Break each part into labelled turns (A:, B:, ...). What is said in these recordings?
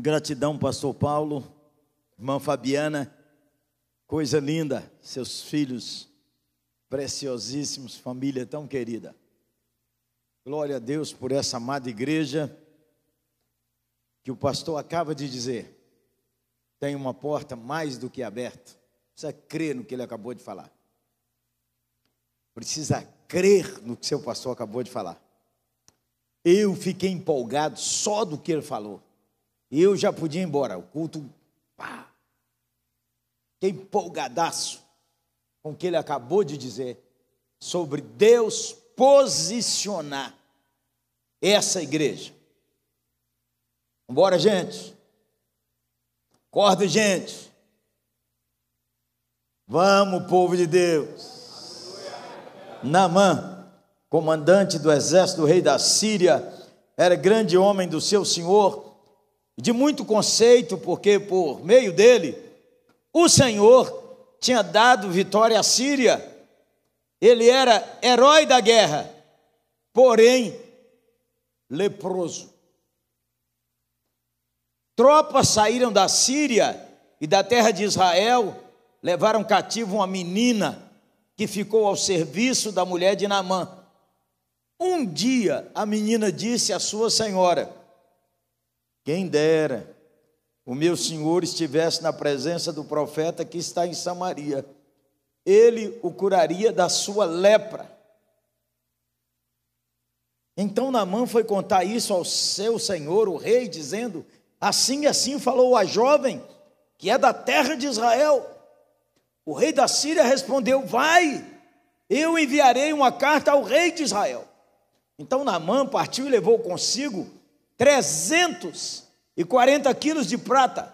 A: Gratidão, Pastor Paulo, irmã Fabiana, coisa linda, seus filhos preciosíssimos, família tão querida. Glória a Deus por essa amada igreja que o pastor acaba de dizer. Tem uma porta mais do que aberta. Precisa crer no que ele acabou de falar. Precisa crer no que seu pastor acabou de falar. Eu fiquei empolgado só do que ele falou. Eu já podia ir embora. O culto, pá. Fiquei empolgadaço com o que ele acabou de dizer sobre Deus posicionar essa igreja. Vambora, gente. Acorda, gente. Vamos, povo de Deus. Namã, comandante do exército do rei da Síria, era grande homem do seu senhor, de muito conceito, porque por meio dele, o Senhor tinha dado vitória à Síria. Ele era herói da guerra, porém leproso. Tropas saíram da Síria e da terra de Israel, levaram cativo uma menina que ficou ao serviço da mulher de Naamã. Um dia a menina disse à sua senhora: Quem dera o meu senhor estivesse na presença do profeta que está em Samaria, ele o curaria da sua lepra. Então Naamã foi contar isso ao seu senhor, o rei, dizendo: Assim e assim falou a jovem, que é da terra de Israel. O rei da Síria respondeu: Vai, eu enviarei uma carta ao rei de Israel. Então Naamã partiu e levou consigo 340 quilos de prata,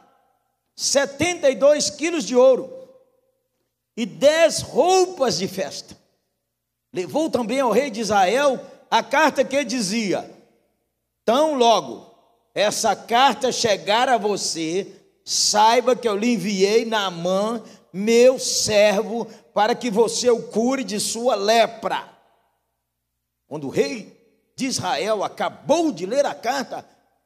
A: 72 quilos de ouro e 10 roupas de festa. Levou também ao rei de Israel a carta que dizia: Tão logo essa carta chegar a você, saiba que eu lhe enviei Naamã, meu servo, para que você o cure de sua lepra. Quando o rei de Israel acabou de ler a carta,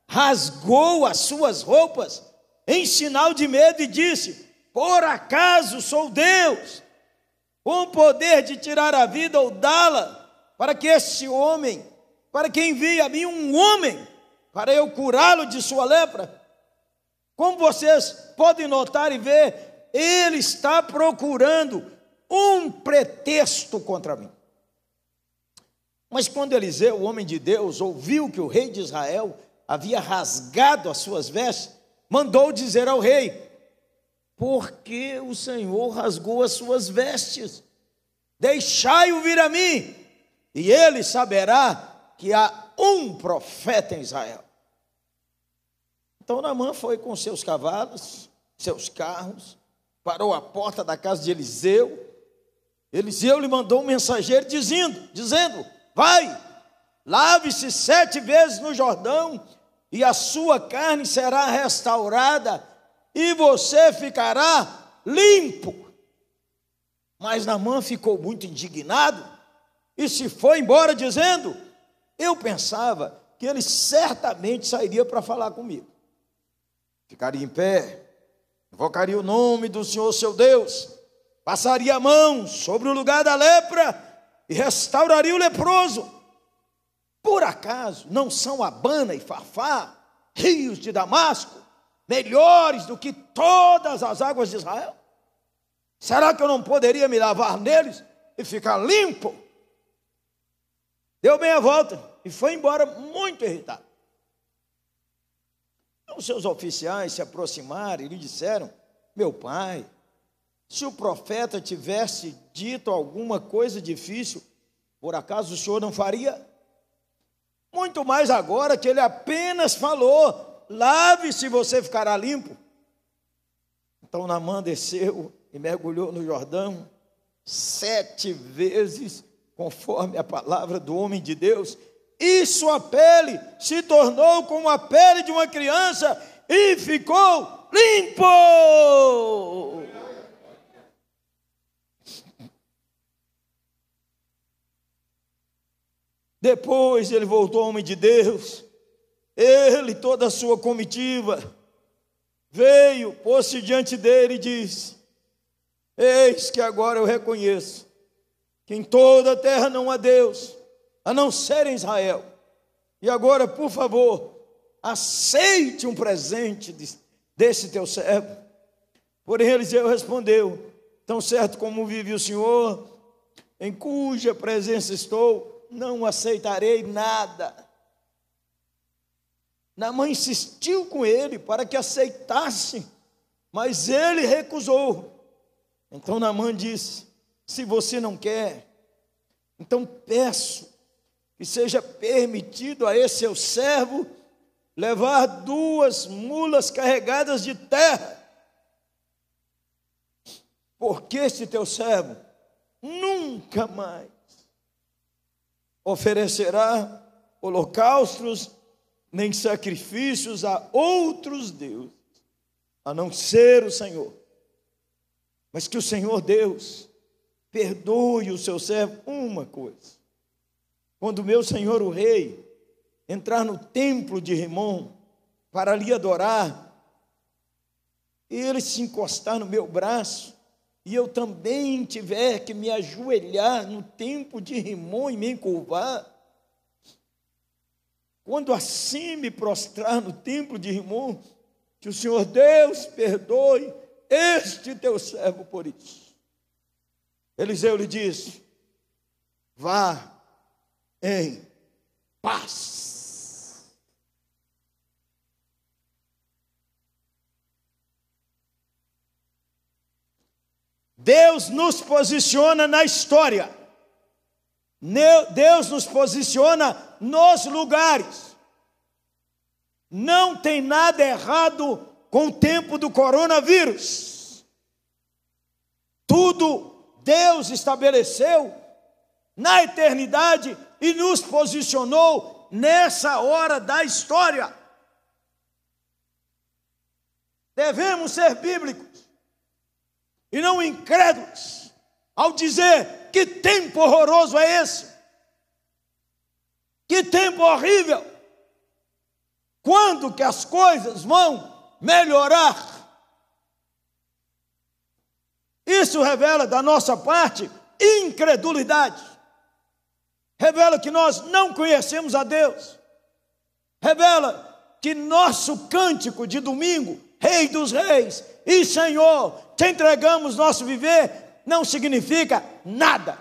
A: rasgou as suas roupas em sinal de medo e disse: Por acaso sou Deus, com o poder de tirar a vida ou dá-la, para que este homem, para que envie a mim um homem, para eu curá-lo de sua lepra? Como vocês podem notar e ver, ele está procurando um pretexto contra mim. Mas quando Eliseu, o homem de Deus, ouviu que o rei de Israel havia rasgado as suas vestes, mandou dizer ao rei: Porque o Senhor rasgou as suas vestes? Deixai-o vir a mim, e ele saberá que há um profeta em Israel. Então Naamã foi com seus cavalos, seus carros, parou à porta da casa de Eliseu. Eliseu lhe mandou um mensageiro dizendo, dizendo: Vai, lave-se sete vezes no Jordão, e a sua carne será restaurada, e você ficará limpo. Mas Namã ficou muito indignado e se foi embora dizendo: Eu pensava que ele certamente sairia para falar comigo. Ficaria em pé, invocaria o nome do Senhor seu Deus, passaria a mão sobre o lugar da lepra e restauraria o leproso. Por acaso não são Abana e Farfá, rios de Damasco, melhores do que todas as águas de Israel? Será que eu não poderia me lavar neles e ficar limpo? Deu meia volta e foi embora muito irritado. Os seus oficiais se aproximaram e lhe disseram: Meu pai, se o profeta tivesse dito alguma coisa difícil, por acaso o senhor não faria? Muito mais agora que ele apenas falou: lave-se, você ficará limpo. Então Namã desceu e mergulhou no Jordão sete vezes, conforme a palavra do homem de Deus, e sua pele se tornou como a pele de uma criança e ficou limpo. Depois ele voltou homem de Deus, ele, toda a sua comitiva, veio, pôs-se diante dele e disse: Eis que agora eu reconheço que em toda a terra não há Deus, a não ser em Israel. E agora, por favor, aceite um presente desse teu servo. Porém, Eliseu respondeu: Tão certo como vive o Senhor, em cuja presença estou, não aceitarei nada. Naamã insistiu com ele para que aceitasse, mas ele recusou. Então Naamã disse: Se você não quer, então peço que seja permitido a esse seu servo levar duas mulas carregadas de terra. Porque esse teu servo nunca mais oferecerá holocaustos nem sacrifícios a outros deuses, a não ser o Senhor. Mas que o Senhor Deus perdoe o seu servo uma coisa. Quando meu senhor o rei entrar no templo de Rimon para lhe adorar, e ele se encostar no meu braço, e eu também tiver que me ajoelhar no templo de Rimon e me encurvar, quando assim me prostrar no templo de Rimon, que o Senhor Deus perdoe este teu servo por isso. Eliseu lhe disse: Vá em paz. Deus nos posiciona na história. Deus nos posiciona nos lugares. Não tem nada errado com o tempo do coronavírus. Tudo Deus estabeleceu na eternidade e nos posicionou nessa hora da história. Devemos ser bíblicos e não incrédulos ao dizer que tempo horroroso é esse, que tempo horrível. Quando que as coisas vão melhorar? Isso revela da nossa parte incredulidade revela que nós não conhecemos a Deus, revela que nosso cântico de domingo, Rei dos Reis e Senhor, te entregamos nosso viver, não significa nada,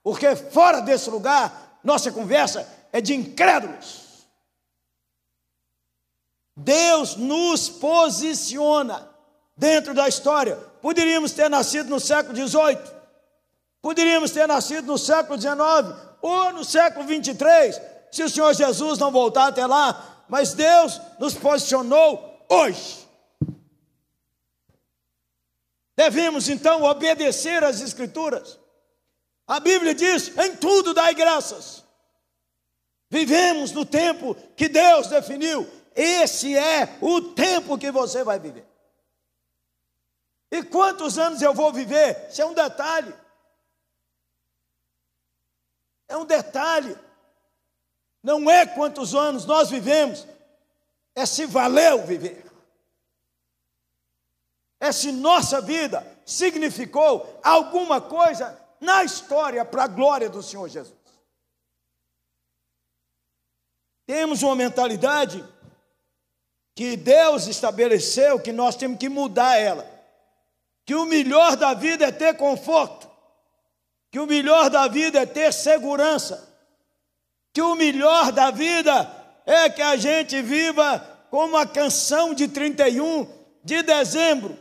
A: porque fora desse lugar, nossa conversa é de incrédulos. Deus nos posiciona dentro da história. Poderíamos ter nascido no século XVIII, poderíamos ter nascido no século XIX, ou no século 23, se o Senhor Jesus não voltar até lá, mas Deus nos posicionou hoje. Devemos então obedecer às Escrituras. A Bíblia diz: em tudo dai graças. Vivemos no tempo que Deus definiu. Esse é o tempo que você vai viver. E quantos anos eu vou viver? Isso é um detalhe. É um detalhe. Não é quantos anos nós vivemos, é se valeu viver. Se nossa vida significou alguma coisa na história para a glória do Senhor Jesus. Temos uma mentalidade que Deus estabeleceu que nós temos que mudar ela. Que o melhor da vida é ter conforto que o melhor da vida é ter segurança, que o melhor da vida é que a gente viva como a canção de 31 de dezembro: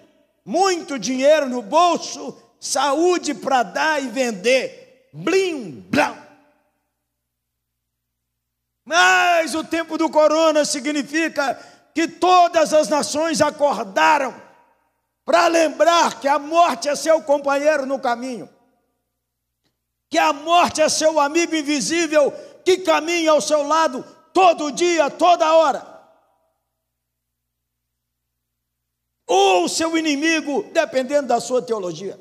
A: muito dinheiro no bolso, saúde para dar e vender, blim, blam. Mas o tempo do corona significa que todas as nações acordaram para lembrar que a morte é seu companheiro no caminho que a morte é seu amigo invisível que caminha ao seu lado todo dia, toda hora. Ou seu inimigo, dependendo da sua teologia.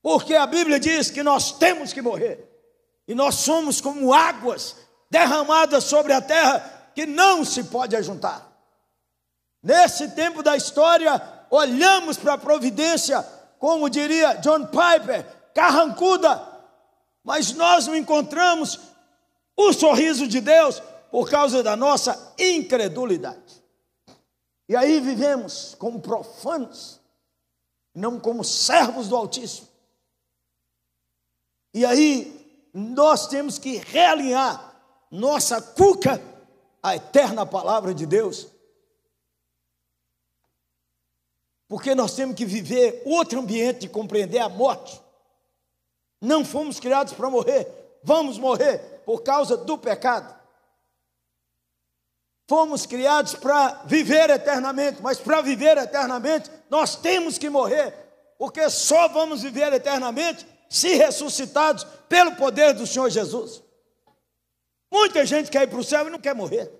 A: Porque a Bíblia diz que nós temos que morrer. E nós somos como águas derramadas sobre a terra que não se pode ajuntar. Nesse tempo da história, olhamos para a providência, como diria John Piper, carrancuda, mas nós não encontramos o sorriso de Deus por causa da nossa incredulidade. E aí vivemos como profanos, não como servos do Altíssimo. E aí nós temos que realinhar nossa cuca à eterna palavra de Deus. Porque nós temos que viver outro ambiente de compreender a morte. Não fomos criados para morrer, vamos morrer por causa do pecado. Fomos criados para viver eternamente, mas para viver eternamente nós temos que morrer, porque só vamos viver eternamente se ressuscitados pelo poder do Senhor Jesus. Muita gente quer ir para o céu e não quer morrer.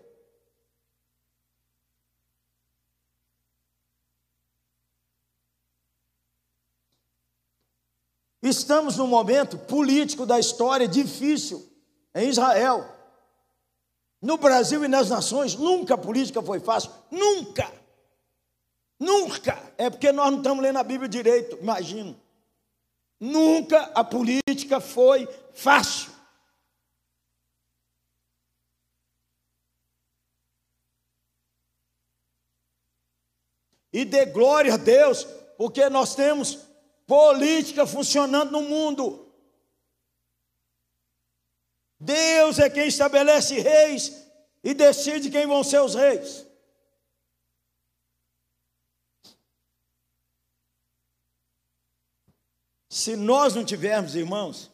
A: Estamos num momento político da história difícil em Israel. No Brasil e nas nações, nunca a política foi fácil. Nunca. Nunca. É porque nós não estamos lendo a Bíblia direito, imagino. Nunca a política foi fácil. E dê glória a Deus, porque nós temos política funcionando no mundo. Deus é quem estabelece reis e decide quem vão ser os reis. Se nós não tivermos, irmãos,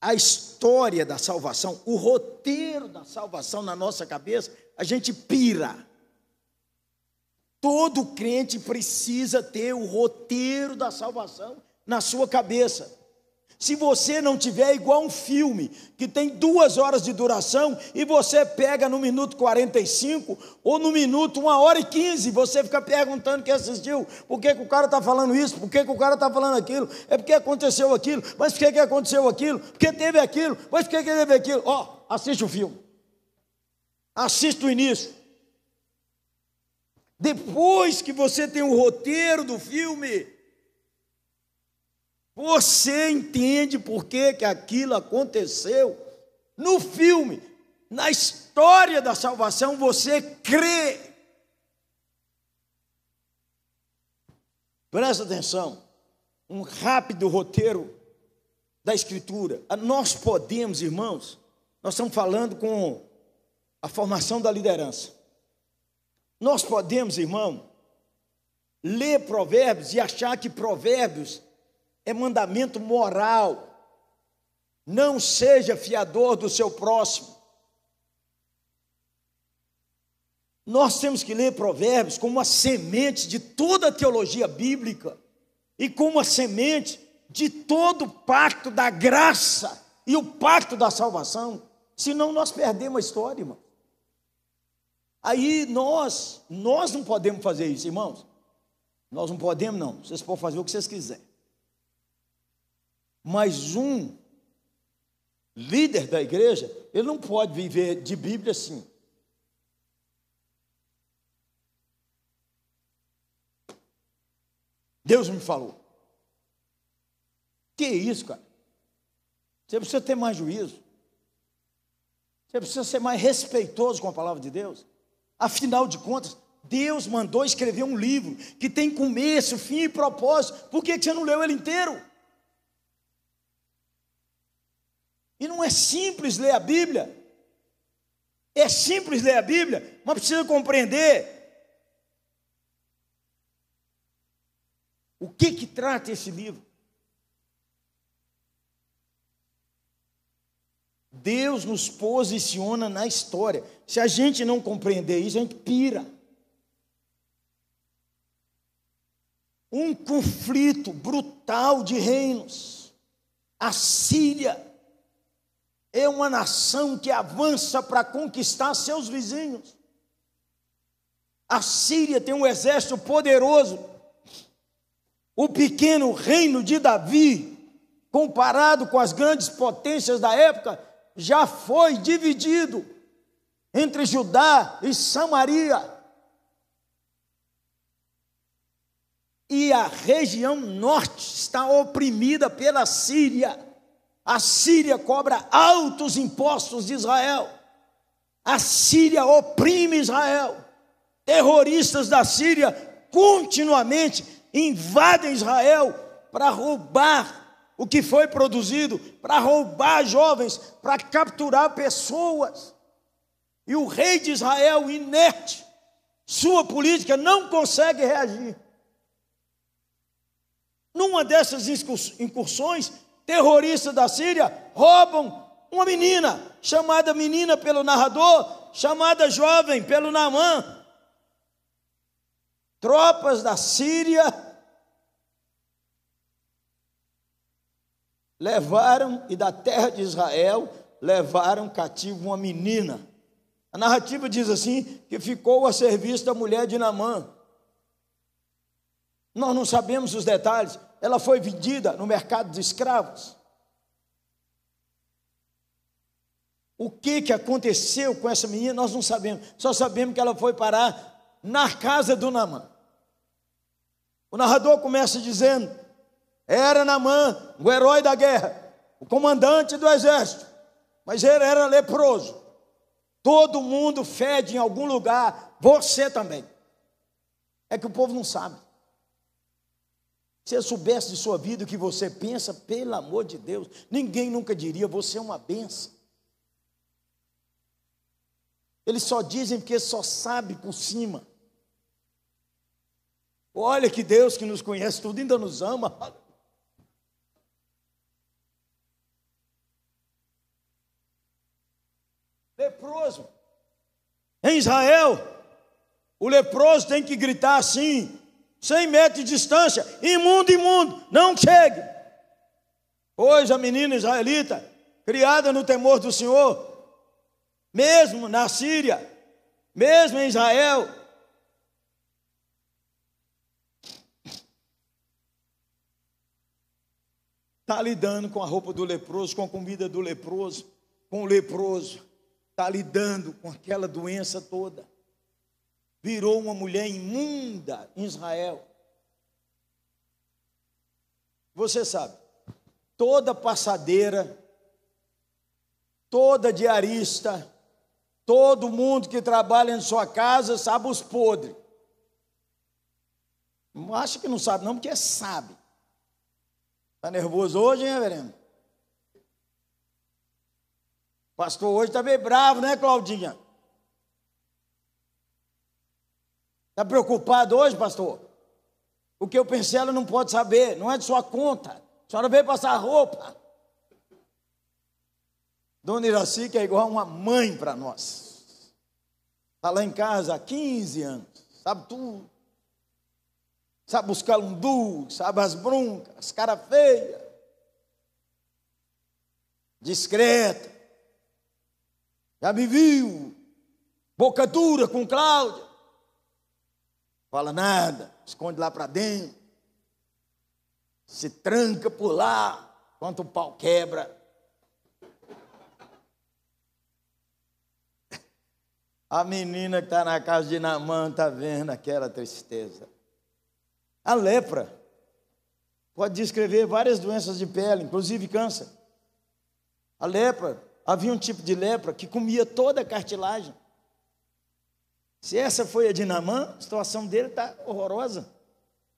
A: a história da salvação, o roteiro da salvação na nossa cabeça, a gente pira. Todo crente precisa ter o roteiro da salvação na sua cabeça. Se você não tiver igual um filme que tem duas horas de duração e você pega no minuto 45 ou no minuto uma hora e 15, você fica perguntando quem assistiu, por que, que o cara está falando isso, por que, que o cara está falando aquilo, é porque aconteceu aquilo, mas por que, que aconteceu aquilo, porque teve aquilo, mas por que, que teve aquilo. Ó, oh, assiste o filme, assiste o início. Depois que você tem o roteiro do filme, você entende por que, que aquilo aconteceu. No filme, na história da salvação, você crê. Presta atenção, um rápido roteiro da Escritura. Nós podemos, irmãos, nós estamos falando com a formação da liderança. Nós podemos, irmão, ler provérbios e achar que provérbios é mandamento moral. Não seja fiador do seu próximo. Nós temos que ler Provérbios como uma semente de toda a teologia bíblica e como uma semente de todo o pacto da graça e o pacto da salvação. Senão nós perdemos a história, irmão. Aí nós, nós não podemos fazer isso, irmãos. Nós não podemos, não. Vocês podem fazer o que vocês quiserem. Mas um líder da igreja, ele não pode viver de Bíblia assim. Deus me falou. Que isso, cara? Você precisa ter mais juízo. Você precisa ser mais respeitoso com a palavra de Deus. Afinal de contas, Deus mandou escrever um livro que tem começo, fim e propósito. Por que você não leu ele inteiro? E não é simples ler a Bíblia. É simples ler a Bíblia, mas precisa compreender o que que trata esse livro. Deus nos posiciona na história. Se a gente não compreender isso, a gente pira. Um conflito brutal de reinos. A Síria é uma nação que avança para conquistar seus vizinhos. A Síria tem um exército poderoso. O pequeno reino de Davi, comparado com as grandes potências da época, já foi dividido entre Judá e Samaria. e a região norte está oprimida pela Síria. A Síria cobra altos impostos de Israel. A Síria oprime Israel. Terroristas da Síria continuamente invadem Israel para roubar o que foi produzido, para roubar jovens, para capturar pessoas. E o rei de Israel, inerte, sua política não consegue reagir. Numa dessas incursões, terroristas da Síria roubam uma menina, chamada menina pelo narrador, chamada jovem pelo Namã. Tropas da Síria levaram e da terra de Israel levaram cativo uma menina. A narrativa diz assim: que ficou a serviço da mulher de Namã. Nós não sabemos os detalhes. Ela foi vendida no mercado de escravos. O que, que aconteceu com essa menina, nós não sabemos. Só sabemos que ela foi parar na casa do Namã. O narrador começa dizendo: era Namã, o herói da guerra, o comandante do exército, mas ele era leproso. Todo mundo fede em algum lugar, você também. É que o povo não sabe. Se eu soubesse de sua vida o que você pensa, pelo amor de Deus, ninguém nunca diria, você é uma benção. Eles só dizem porque só sabe por cima. Olha que Deus que nos conhece tudo ainda nos ama. Leproso. Em Israel, o leproso tem que gritar assim: 100 metros de distância, imundo, imundo, não chegue. Pois a menina israelita, criada no temor do Senhor, mesmo na Síria, mesmo em Israel, está lidando com a roupa do leproso, com a comida do leproso, com o leproso, está lidando com aquela doença toda virou uma mulher imunda em Israel. Você sabe, toda passadeira, toda diarista, todo mundo que trabalha em sua casa sabe os podres. Acha que não sabe, não, porque sabe. Está nervoso hoje, hein, reverendo? Pastor hoje está meio bravo, né, Claudinha? Está preocupado hoje, pastor? O que eu pensei, ela não pode saber, não é de sua conta. A senhora veio passar roupa. Dona Iraci, que é igual uma mãe para nós. Está lá em casa há 15 anos, sabe tudo. Sabe buscar um du, sabe as broncas, cara feia. Discreta. Já me viu. Boca dura com Cláudia. Fala nada, esconde lá para dentro. Se tranca por lá, enquanto o pau quebra. A menina que está na casa de Namã está vendo aquela tristeza. A lepra pode descrever várias doenças de pele, inclusive câncer. A lepra, havia um tipo de lepra que comia toda a cartilagem. Se essa foi a Namã, a situação dele está horrorosa.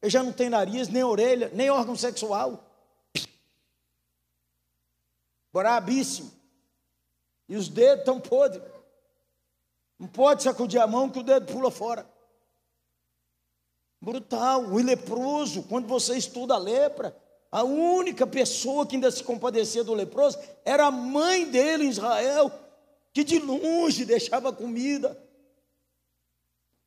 A: Ele já não tem nariz, nem orelha, nem órgão sexual. Brabíssimo. E os dedos estão podres. Não pode sacudir a mão que o dedo pula fora. Brutal. O leproso, quando você estuda a lepra, a única pessoa que ainda se compadecia do leproso era a mãe dele em Israel, que de longe deixava comida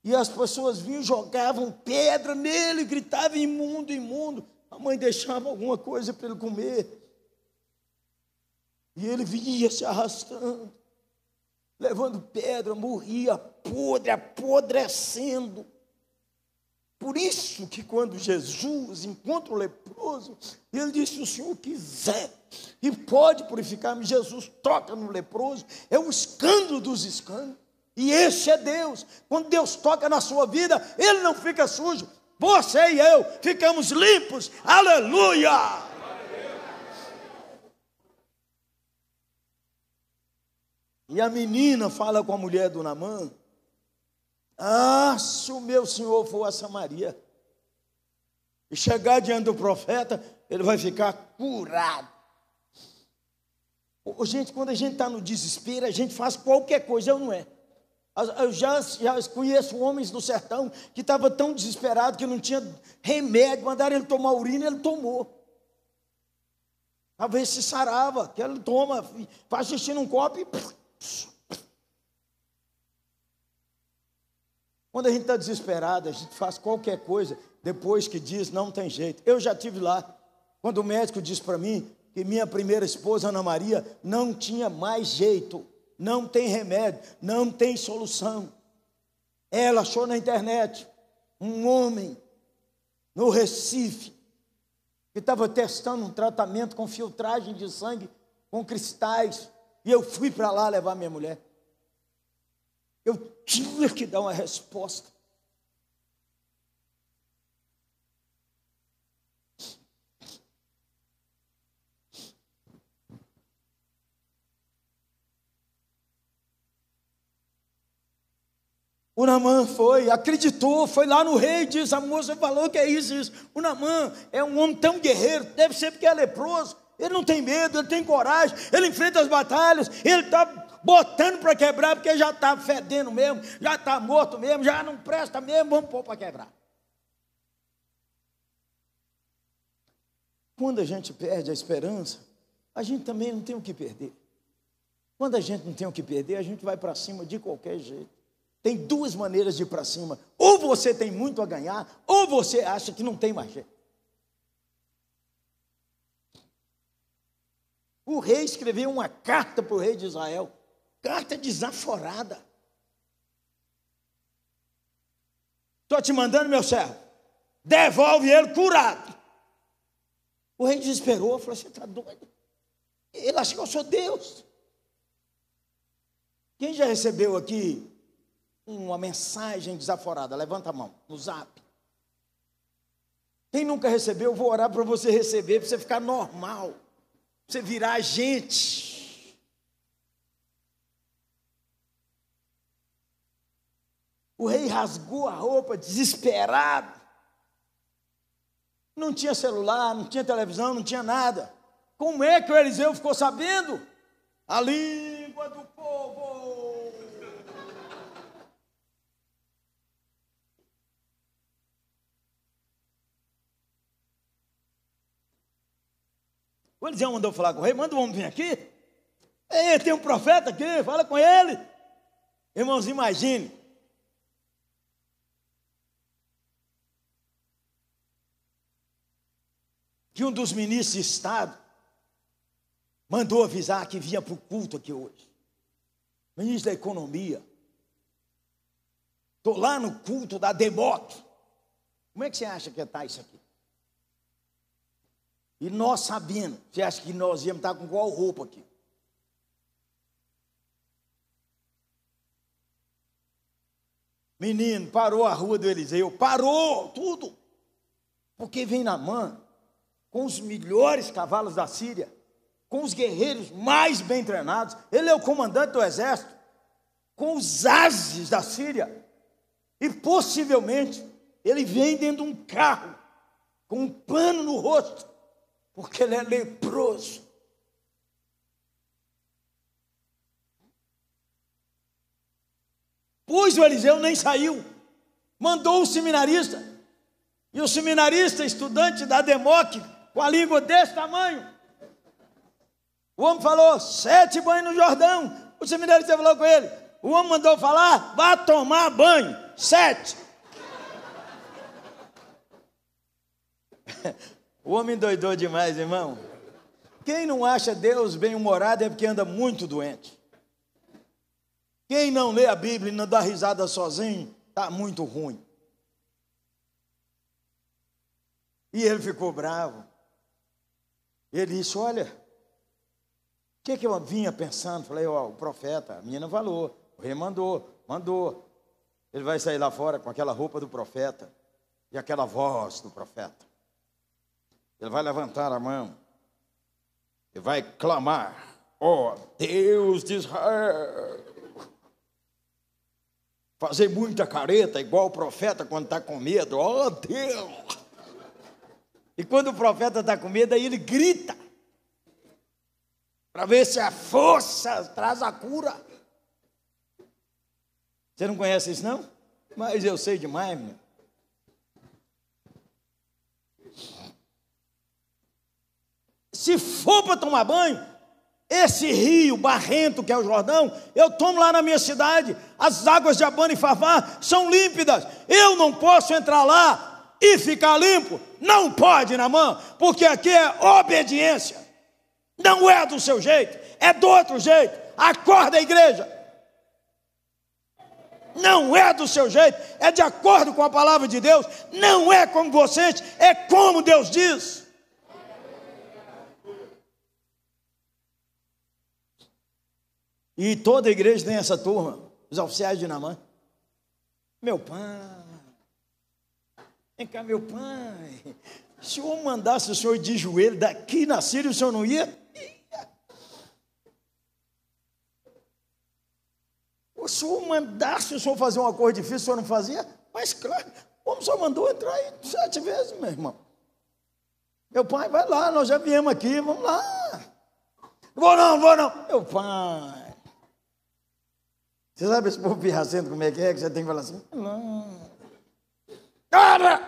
A: e as pessoas vinham, jogavam pedra nele, gritavam imundo, imundo. A mãe deixava alguma coisa para ele comer. E ele vinha se arrastando, levando pedra, morria podre, apodrecendo. Por isso que quando Jesus encontra o leproso, ele disse: o Senhor quiser e pode purificar-me. Jesus toca no leproso, é o escândalo dos escândalos. E esse é Deus. Quando Deus toca na sua vida, Ele não fica sujo. você e eu ficamos limpos. Aleluia! E a menina fala com a mulher do Namã: Ah, se o meu senhor for a Samaria e chegar diante do profeta, ele vai ficar curado. Gente, quando a gente está no desespero, a gente faz qualquer coisa, eu não é. Eu já, já conheço homens do sertão que estavam tão desesperados que não tinha remédio, mandaram ele tomar urina, ele tomou. Talvez se sarava, que ele toma, faz xixi num copo e. Quando a gente está desesperado, a gente faz qualquer coisa depois que diz não tem jeito. Eu já tive lá, quando o médico disse para mim que minha primeira esposa, Ana Maria, não tinha mais jeito, não tem remédio, não tem solução. Ela achou na internet um homem no Recife que estava testando um tratamento com filtragem de sangue com cristais, e eu fui para lá levar minha mulher. Eu tinha que dar uma resposta. O Namã foi, acreditou, foi lá no rei, disse, a moça falou que é isso, isso. O Namã é um homem tão guerreiro, deve ser porque é leproso. Ele não tem medo, ele tem coragem, ele enfrenta as batalhas, ele está botando para quebrar, porque já está fedendo mesmo, já está morto mesmo, já não presta mesmo, vamos pôr para quebrar. Quando a gente perde a esperança, a gente também não tem o que perder. Quando a gente não tem o que perder, a gente vai para cima de qualquer jeito. Tem duas maneiras de ir para cima. Ou você tem muito a ganhar, ou você acha que não tem mais jeito. O rei escreveu uma carta para o rei de Israel, carta desaforada. Estou te mandando, meu servo, devolve ele curado. O rei desesperou, falou: Você está doido? Ele acha que eu sou Deus. Quem já recebeu aqui uma mensagem desaforada, levanta a mão no zap. Quem nunca recebeu, eu vou orar para você receber, para você ficar normal, para você virar gente. O rei rasgou a roupa, desesperado. Não tinha celular, não tinha televisão, não tinha nada. Como é que o Eliseu ficou sabendo? A língua do povo. O Eliseu mandou falar com o rei, manda o homem vir aqui. Ei, tem um profeta aqui, fala com ele. Irmãos, imagine. Que um dos ministros de Estado mandou avisar que vinha para o culto aqui hoje. Ministro da Economia. Estou lá no culto da Democ. Como é que você acha que está isso aqui? E nós sabendo, você acha que nós íamos estar com qual roupa aqui? Menino, parou a rua do Eliseu, parou tudo. Porque vem na mão com os melhores cavalos da Síria, com os guerreiros mais bem treinados. Ele é o comandante do exército, com os ases da Síria. E possivelmente ele vem dentro de um carro, com um pano no rosto, porque ele é leproso. Pois o Eliseu nem saiu, mandou o seminarista, e o seminarista, estudante da Democ, com a língua desse tamanho, o homem falou: sete banhos no Jordão. O seminarista falou com ele: o homem mandou falar, vá tomar banho, sete. O homem doidou demais, irmão. Quem não acha Deus bem-humorado é porque anda muito doente. Quem não lê a Bíblia e não dá risada sozinho, está muito ruim. E ele ficou bravo. Ele disse: Olha, o que, que eu vinha pensando? Falei: Ó, o profeta, a menina falou, o rei mandou, mandou. Ele vai sair lá fora com aquela roupa do profeta. E aquela voz do profeta. Ele vai levantar a mão e vai clamar: Ó oh, Deus de Israel. Fazer muita careta, igual o profeta quando está com medo: Ó oh, Deus. E quando o profeta está com medo, aí ele grita para ver se a força traz a cura. Você não conhece isso, não? Mas eu sei demais, meu. Se for para tomar banho, esse rio barrento que é o Jordão, eu tomo lá na minha cidade. As águas de Abana e Favá são límpidas. Eu não posso entrar lá e ficar limpo. Não pode, na mão, porque aqui é obediência. Não é do seu jeito, é do outro jeito. Acorda, igreja. Não é do seu jeito, é de acordo com a palavra de Deus. Não é como você, é como Deus diz. E toda a igreja tem essa turma, os oficiais de Namã. Meu pai, vem cá, meu pai. Se o mandasse o senhor de joelho daqui na Síria, o senhor não ia? O senhor mandasse o senhor fazer uma coisa difícil, o senhor não fazia? Mas claro, o senhor mandou entrar aí sete vezes, meu irmão? Meu pai, vai lá, nós já viemos aqui, vamos lá. Vou não, vou não. Meu pai. Você sabe esse povo pirracento como é que é? Que você tem que falar assim, não. Cara!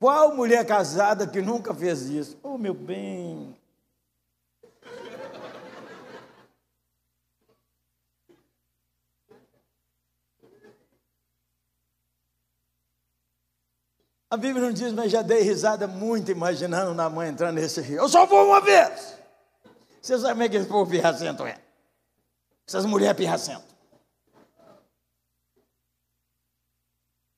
A: Qual mulher casada que nunca fez isso? Oh, meu bem. A Bíblia não diz, mas já dei risada muito imaginando na mãe entrando nesse rio. Eu só vou uma vez. Você sabe como é que esse povo pirracento é? Essas mulheres pirracentas.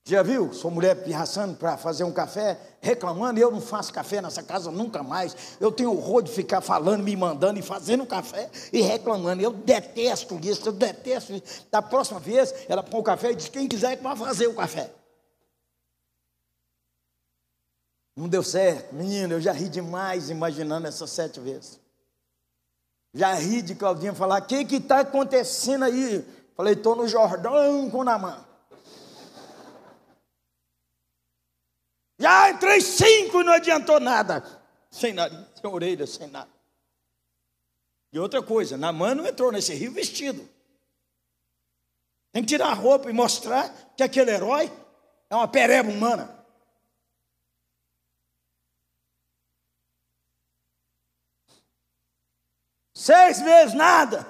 A: Já viu? Sou mulher pirraçando para fazer um café, reclamando, eu não faço café nessa casa nunca mais. Eu tenho horror de ficar falando, me mandando e fazendo café e reclamando. Eu detesto isso, eu detesto isso. Da próxima vez, ela põe o café e diz: quem quiser que vá fazer o café. Não deu certo. Menino, eu já ri demais imaginando essas sete vezes. Já ri de Claudinha falar: o que está acontecendo aí? Falei: estou no Jordão com Namã. Já entrei cinco e não adiantou nada. Sem nariz, sem orelha, sem nada. E outra coisa, Namã não entrou nesse rio vestido. Tem que tirar a roupa e mostrar que aquele herói é uma pereba humana. Seis meses nada.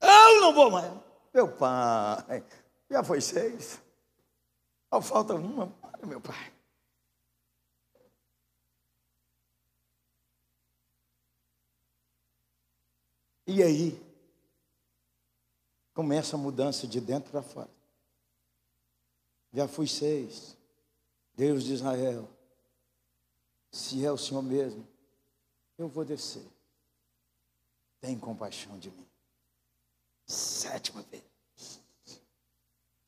A: Eu não vou mais. Meu pai, já foi seis. Só falta uma. Para, meu pai. E aí, começa a mudança de dentro para fora. Já fui seis. Deus de Israel, se é o Senhor mesmo, eu vou descer tem compaixão de mim. Sétima vez.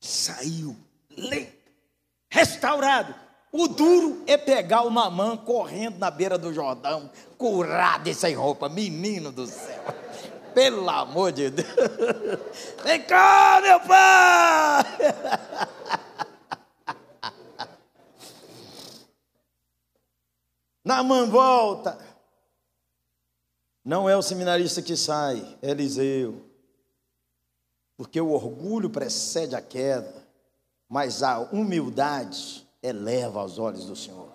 A: Saiu limpo, restaurado. O duro é pegar o mamã correndo na beira do Jordão, curado e sem roupa. Menino do céu. Pelo amor de Deus. Vem cá, meu pai. Namã volta. Não é o seminarista que sai, é Eliseu. Porque o orgulho precede a queda, mas a humildade eleva aos olhos do Senhor.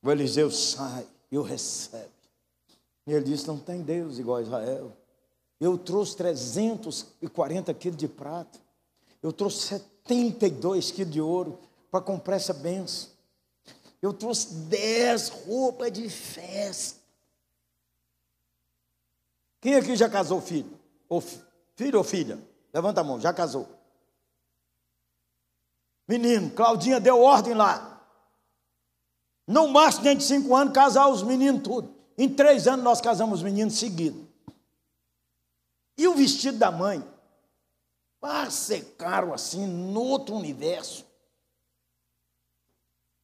A: O Eliseu sai e o recebe. E ele diz: Não tem Deus igual a Israel. Eu trouxe 340 quilos de prata. Eu trouxe 72 quilos de ouro para comprar essa benção. Eu trouxe dez roupas de festa. Quem aqui já casou filho? Ou filho ou filha? Levanta a mão, já casou. Menino, Claudinha deu ordem lá. No máximo, dentro de cinco anos, casar os meninos tudo. Em três anos nós casamos os meninos seguidos. E o vestido da mãe caro assim, no outro universo.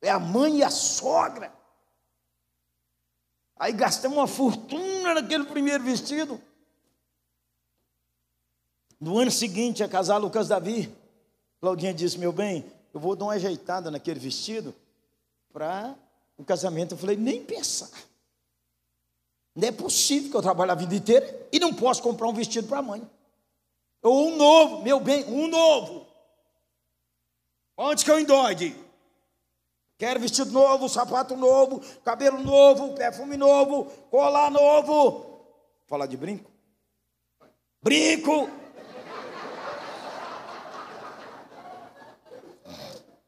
A: É a mãe e a sogra. Aí gastamos uma fortuna naquele primeiro vestido. No ano seguinte, a casar Lucas Davi, Claudinha disse: Meu bem, eu vou dar uma ajeitada naquele vestido para o casamento. Eu falei: Nem pensar. Não é possível que eu trabalhe a vida inteira e não posso comprar um vestido para a mãe. Ou um novo, meu bem, um novo. Onde que eu endoide? Quero vestido novo, sapato novo, cabelo novo, perfume novo, colar novo. Falar de brinco? Brinco!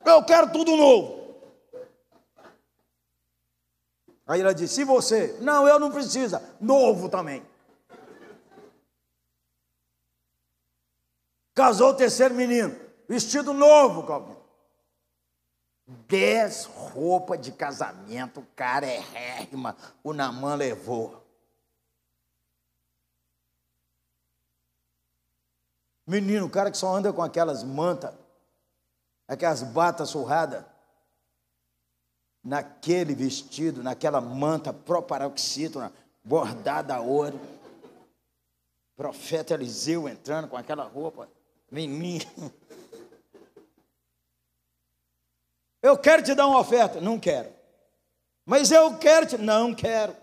A: Eu quero tudo novo. Aí ela disse: e você? Não, eu não precisa. Novo também. Casou o terceiro menino. Vestido novo, Calvin. Dez roupas de casamento carérrima o Namã levou. Menino, o cara que só anda com aquelas mantas, aquelas batas surradas, naquele vestido, naquela manta proparoxítona, bordada a ouro. Profeta Eliseu entrando com aquela roupa, menino. Eu quero te dar uma oferta, não quero. Mas eu quero te, não quero.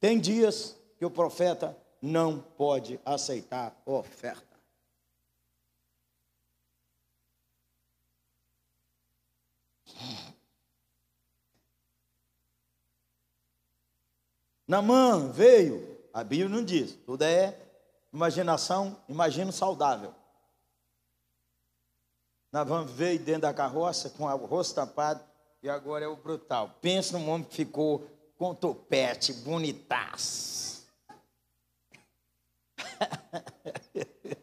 A: Tem dias que o profeta não pode aceitar oferta. Namã veio, a Bíblia não diz, tudo é imaginação, imagino saudável. Namã veio dentro da carroça com o rosto tampado e agora é o brutal. Pensa num homem que ficou com topete, bonitaço.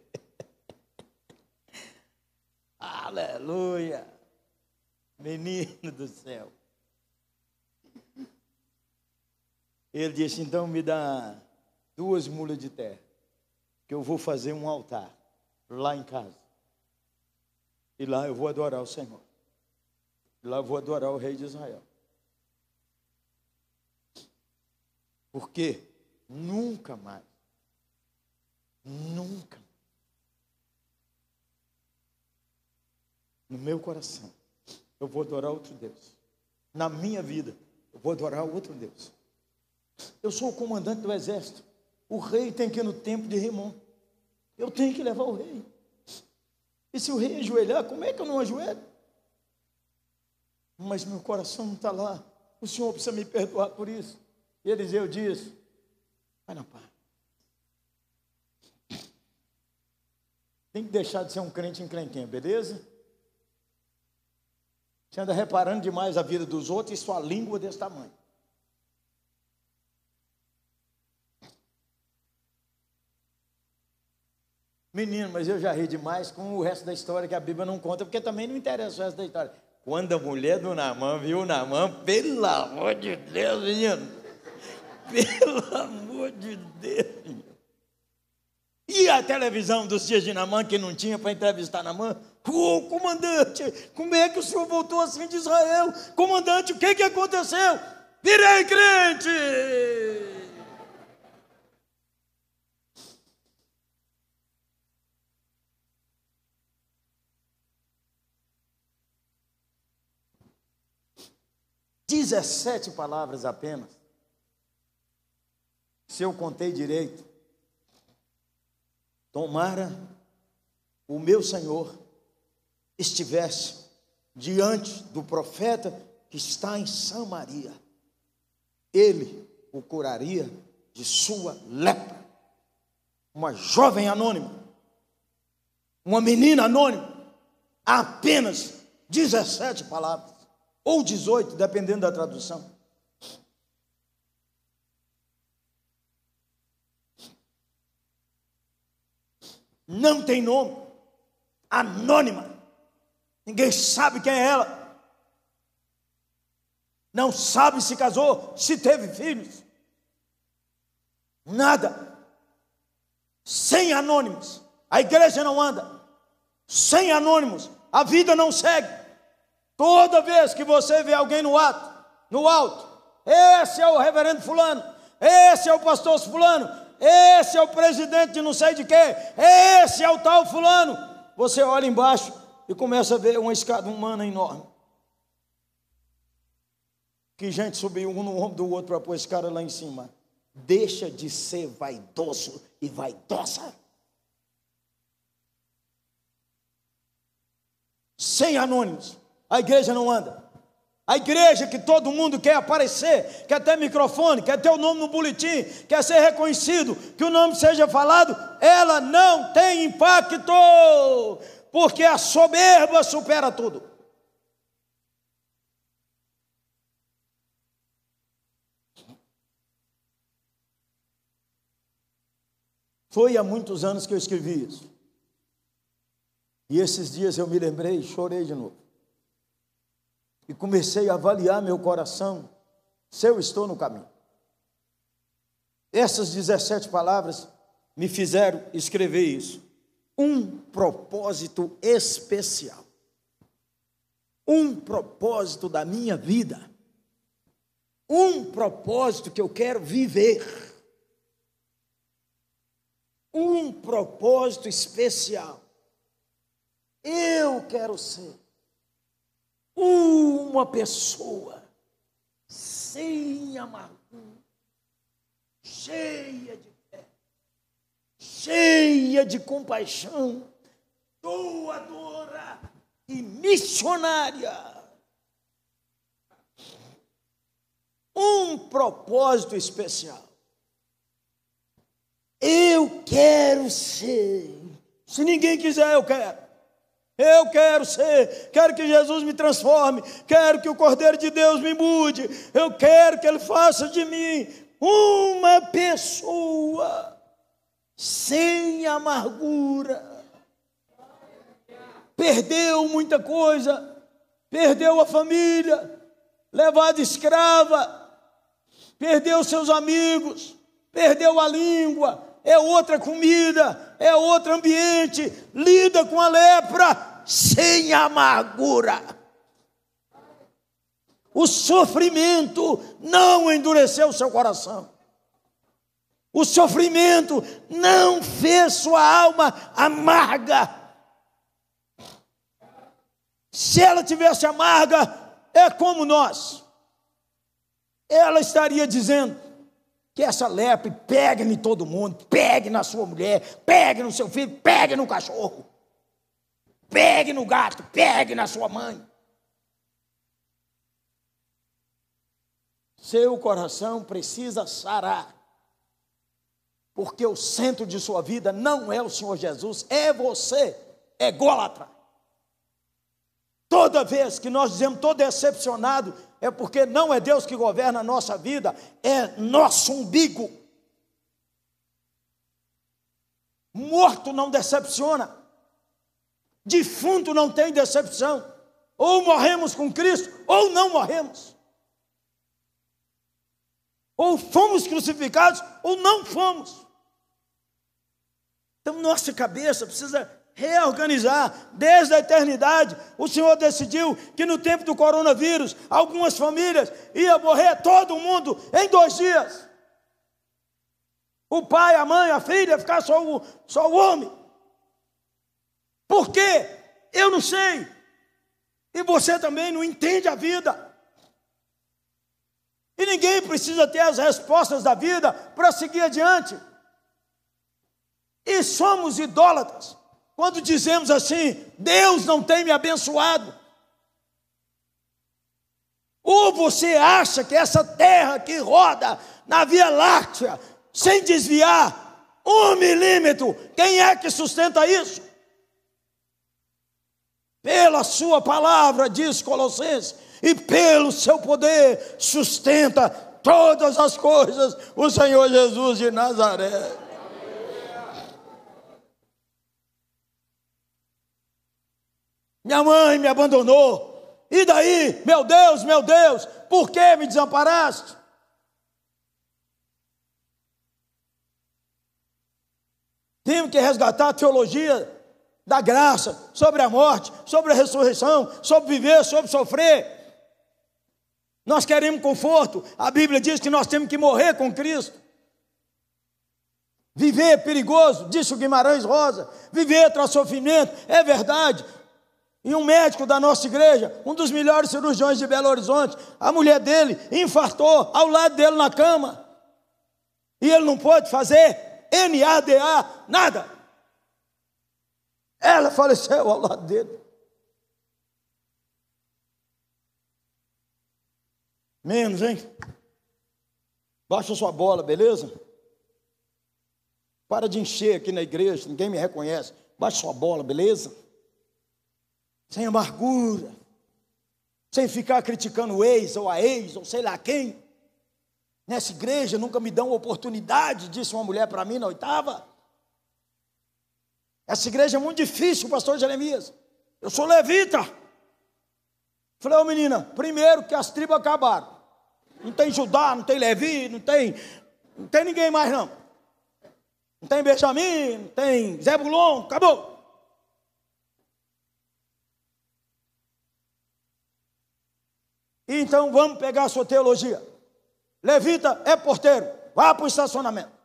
A: Aleluia! Menino do céu. Ele disse: então me dá duas mulas de terra, que eu vou fazer um altar lá em casa. E lá eu vou adorar o Senhor. E lá eu vou adorar o Rei de Israel. Porque nunca mais, nunca, no meu coração, eu vou adorar outro Deus. Na minha vida, eu vou adorar outro Deus. Eu sou o comandante do exército. O rei tem que ir no templo de Rimon. Eu tenho que levar o rei. E se o rei ajoelhar, como é que eu não ajoelho? Mas meu coração não está lá. O Senhor precisa me perdoar por isso. E Eliseu diz: Vai na paz. Tem que deixar de ser um crente encrenquinho, beleza? Você anda reparando demais a vida dos outros e sua língua desse tamanho. Menino, mas eu já ri demais com o resto da história que a Bíblia não conta, porque também não interessa o resto da história. Quando a mulher do Namã viu o Namã, pelo amor de Deus, menino. Pelo amor de Deus. E a televisão dos dias de Namã, que não tinha para entrevistar Namã? Ô, oh, comandante, como é que o senhor voltou assim de Israel? Comandante, o que, que aconteceu? Virei crente! 17 palavras apenas. Se eu contei direito, tomara o meu Senhor estivesse diante do profeta que está em Samaria, ele o curaria de sua lepra. Uma jovem anônima, uma menina anônima, apenas 17 palavras ou 18, dependendo da tradução. Não tem nome, anônima, ninguém sabe quem é ela, não sabe se casou, se teve filhos, nada, sem anônimos, a igreja não anda, sem anônimos, a vida não segue. Toda vez que você vê alguém no ato, no alto, esse é o reverendo fulano, esse é o pastor fulano, esse é o presidente de não sei de quê, esse é o tal fulano. Você olha embaixo e começa a ver uma escada humana enorme. Que gente subiu um no ombro do outro para pôr esse cara lá em cima. Deixa de ser vaidoso e vaidosa. Sem anônimos. A igreja não anda. A igreja que todo mundo quer aparecer, quer ter microfone, quer ter o nome no boletim, quer ser reconhecido, que o nome seja falado, ela não tem impacto, porque a soberba supera tudo. Foi há muitos anos que eu escrevi isso. E esses dias eu me lembrei e chorei de novo e comecei a avaliar meu coração se eu estou no caminho. Essas 17 palavras me fizeram escrever isso. Um propósito especial. Um propósito da minha vida. Um propósito que eu quero viver. Um propósito especial. Eu quero ser uma pessoa sem amargura, cheia de fé, cheia de compaixão, doadora e missionária. Um propósito especial. Eu quero ser. Se ninguém quiser, eu quero. Eu quero ser, quero que Jesus me transforme, quero que o Cordeiro de Deus me mude, eu quero que Ele faça de mim uma pessoa sem amargura. Perdeu muita coisa, perdeu a família, levada escrava, perdeu seus amigos, perdeu a língua, é outra comida, é outro ambiente, lida com a lepra, sem amargura. O sofrimento não endureceu seu coração. O sofrimento não fez sua alma amarga. Se ela tivesse amarga, é como nós. Ela estaria dizendo que essa lepre pegue em todo mundo, pegue na sua mulher, pegue no seu filho, pegue no cachorro. Pegue no gato, pegue na sua mãe. Seu coração precisa sarar. Porque o centro de sua vida não é o Senhor Jesus, é você, é ególatra. Toda vez que nós dizemos estou decepcionado, é porque não é Deus que governa a nossa vida, é nosso umbigo. Morto não decepciona. Defunto não tem decepção. Ou morremos com Cristo, ou não morremos. Ou fomos crucificados, ou não fomos. Então, nossa cabeça precisa reorganizar. Desde a eternidade, o Senhor decidiu que no tempo do coronavírus, algumas famílias iam morrer todo mundo em dois dias. O pai, a mãe, a filha, ficar só o, só o homem. Por quê? Eu não sei. E você também não entende a vida. E ninguém precisa ter as respostas da vida para seguir adiante. E somos idólatras quando dizemos assim: Deus não tem me abençoado. Ou você acha que essa terra que roda na Via Láctea, sem desviar um milímetro, quem é que sustenta isso? Pela sua palavra, diz Colossenses, e pelo seu poder sustenta todas as coisas o Senhor Jesus de Nazaré. Minha mãe me abandonou. E daí, meu Deus, meu Deus, por que me desamparaste? Temos que resgatar a teologia da graça, sobre a morte, sobre a ressurreição, sobre viver, sobre sofrer. Nós queremos conforto. A Bíblia diz que nós temos que morrer com Cristo. Viver é perigoso, disse o Guimarães Rosa. Viver traz sofrimento, é verdade. E um médico da nossa igreja, um dos melhores cirurgiões de Belo Horizonte, a mulher dele infartou ao lado dele na cama. E ele não pôde fazer NADA, nada. Ela faleceu ao lado dele. Menos, hein? Baixa sua bola, beleza? Para de encher aqui na igreja, ninguém me reconhece. Baixa sua bola, beleza? Sem amargura, sem ficar criticando o ex ou a ex ou sei lá quem. Nessa igreja nunca me dão oportunidade, disse uma mulher para mim na oitava. Essa igreja é muito difícil, pastor Jeremias. Eu sou levita. Falei, ô menina, primeiro que as tribos acabaram. Não tem Judá, não tem Levi, não tem, não tem ninguém mais não. Não tem Benjamim, não tem Zebulon, acabou. Então vamos pegar a sua teologia. Levita é porteiro, vá para o estacionamento.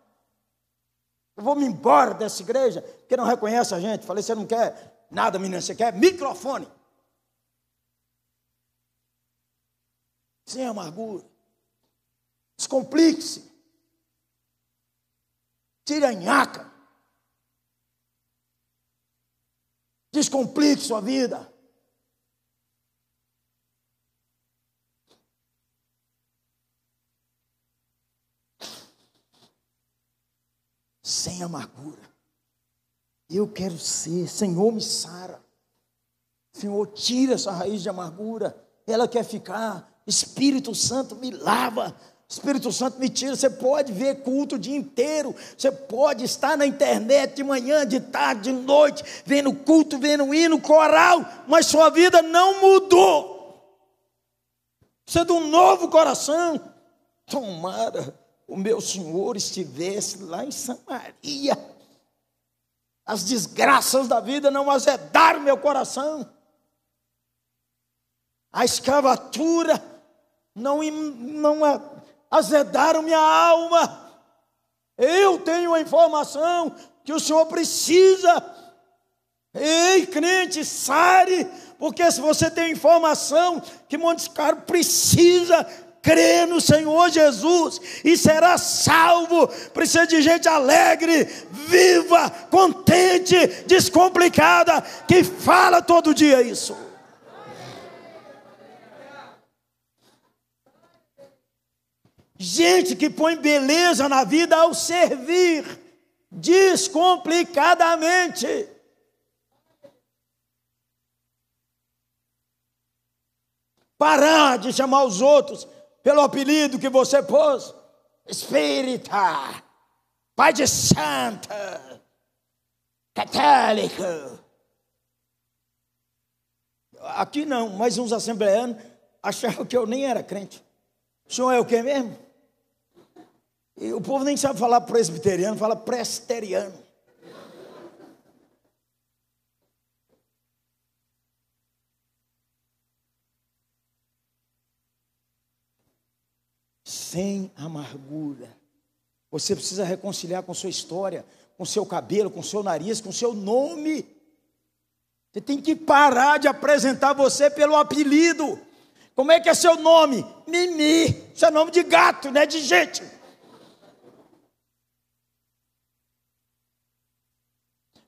A: Eu vou me embora dessa igreja, porque não reconhece a gente. Falei, você não quer nada, menina, você quer microfone. Sem amargura. Descomplique-se. Tire a nhaca. Descomplique sua vida. Sem amargura. Eu quero ser, Senhor, me sara. Senhor, tira essa raiz de amargura. Ela quer ficar. Espírito Santo me lava. Espírito Santo me tira. Você pode ver culto o dia inteiro. Você pode estar na internet de manhã, de tarde, de noite, vendo culto, vendo hino, coral, mas sua vida não mudou. É de um novo coração. Tomara o meu Senhor estivesse lá em Samaria, as desgraças da vida não azedaram meu coração, a escravatura não, não azedaram minha alma. Eu tenho a informação que o Senhor precisa. Ei, crente, sare, porque se você tem informação que Montes Caro precisa crê no Senhor Jesus e será salvo. Precisa de gente alegre, viva, contente, descomplicada, que fala todo dia isso. Gente que põe beleza na vida ao servir, descomplicadamente. Parar de chamar os outros pelo apelido que você pôs, espírita, pai de santa, católico. Aqui não, mas uns assembleanos achavam que eu nem era crente. O senhor é o que mesmo? E o povo nem sabe falar presbiteriano, fala presteriano. Sem amargura. Você precisa reconciliar com sua história, com seu cabelo, com seu nariz, com seu nome. Você tem que parar de apresentar você pelo apelido. Como é que é seu nome? Mimi. Isso é nome de gato, não é de gente.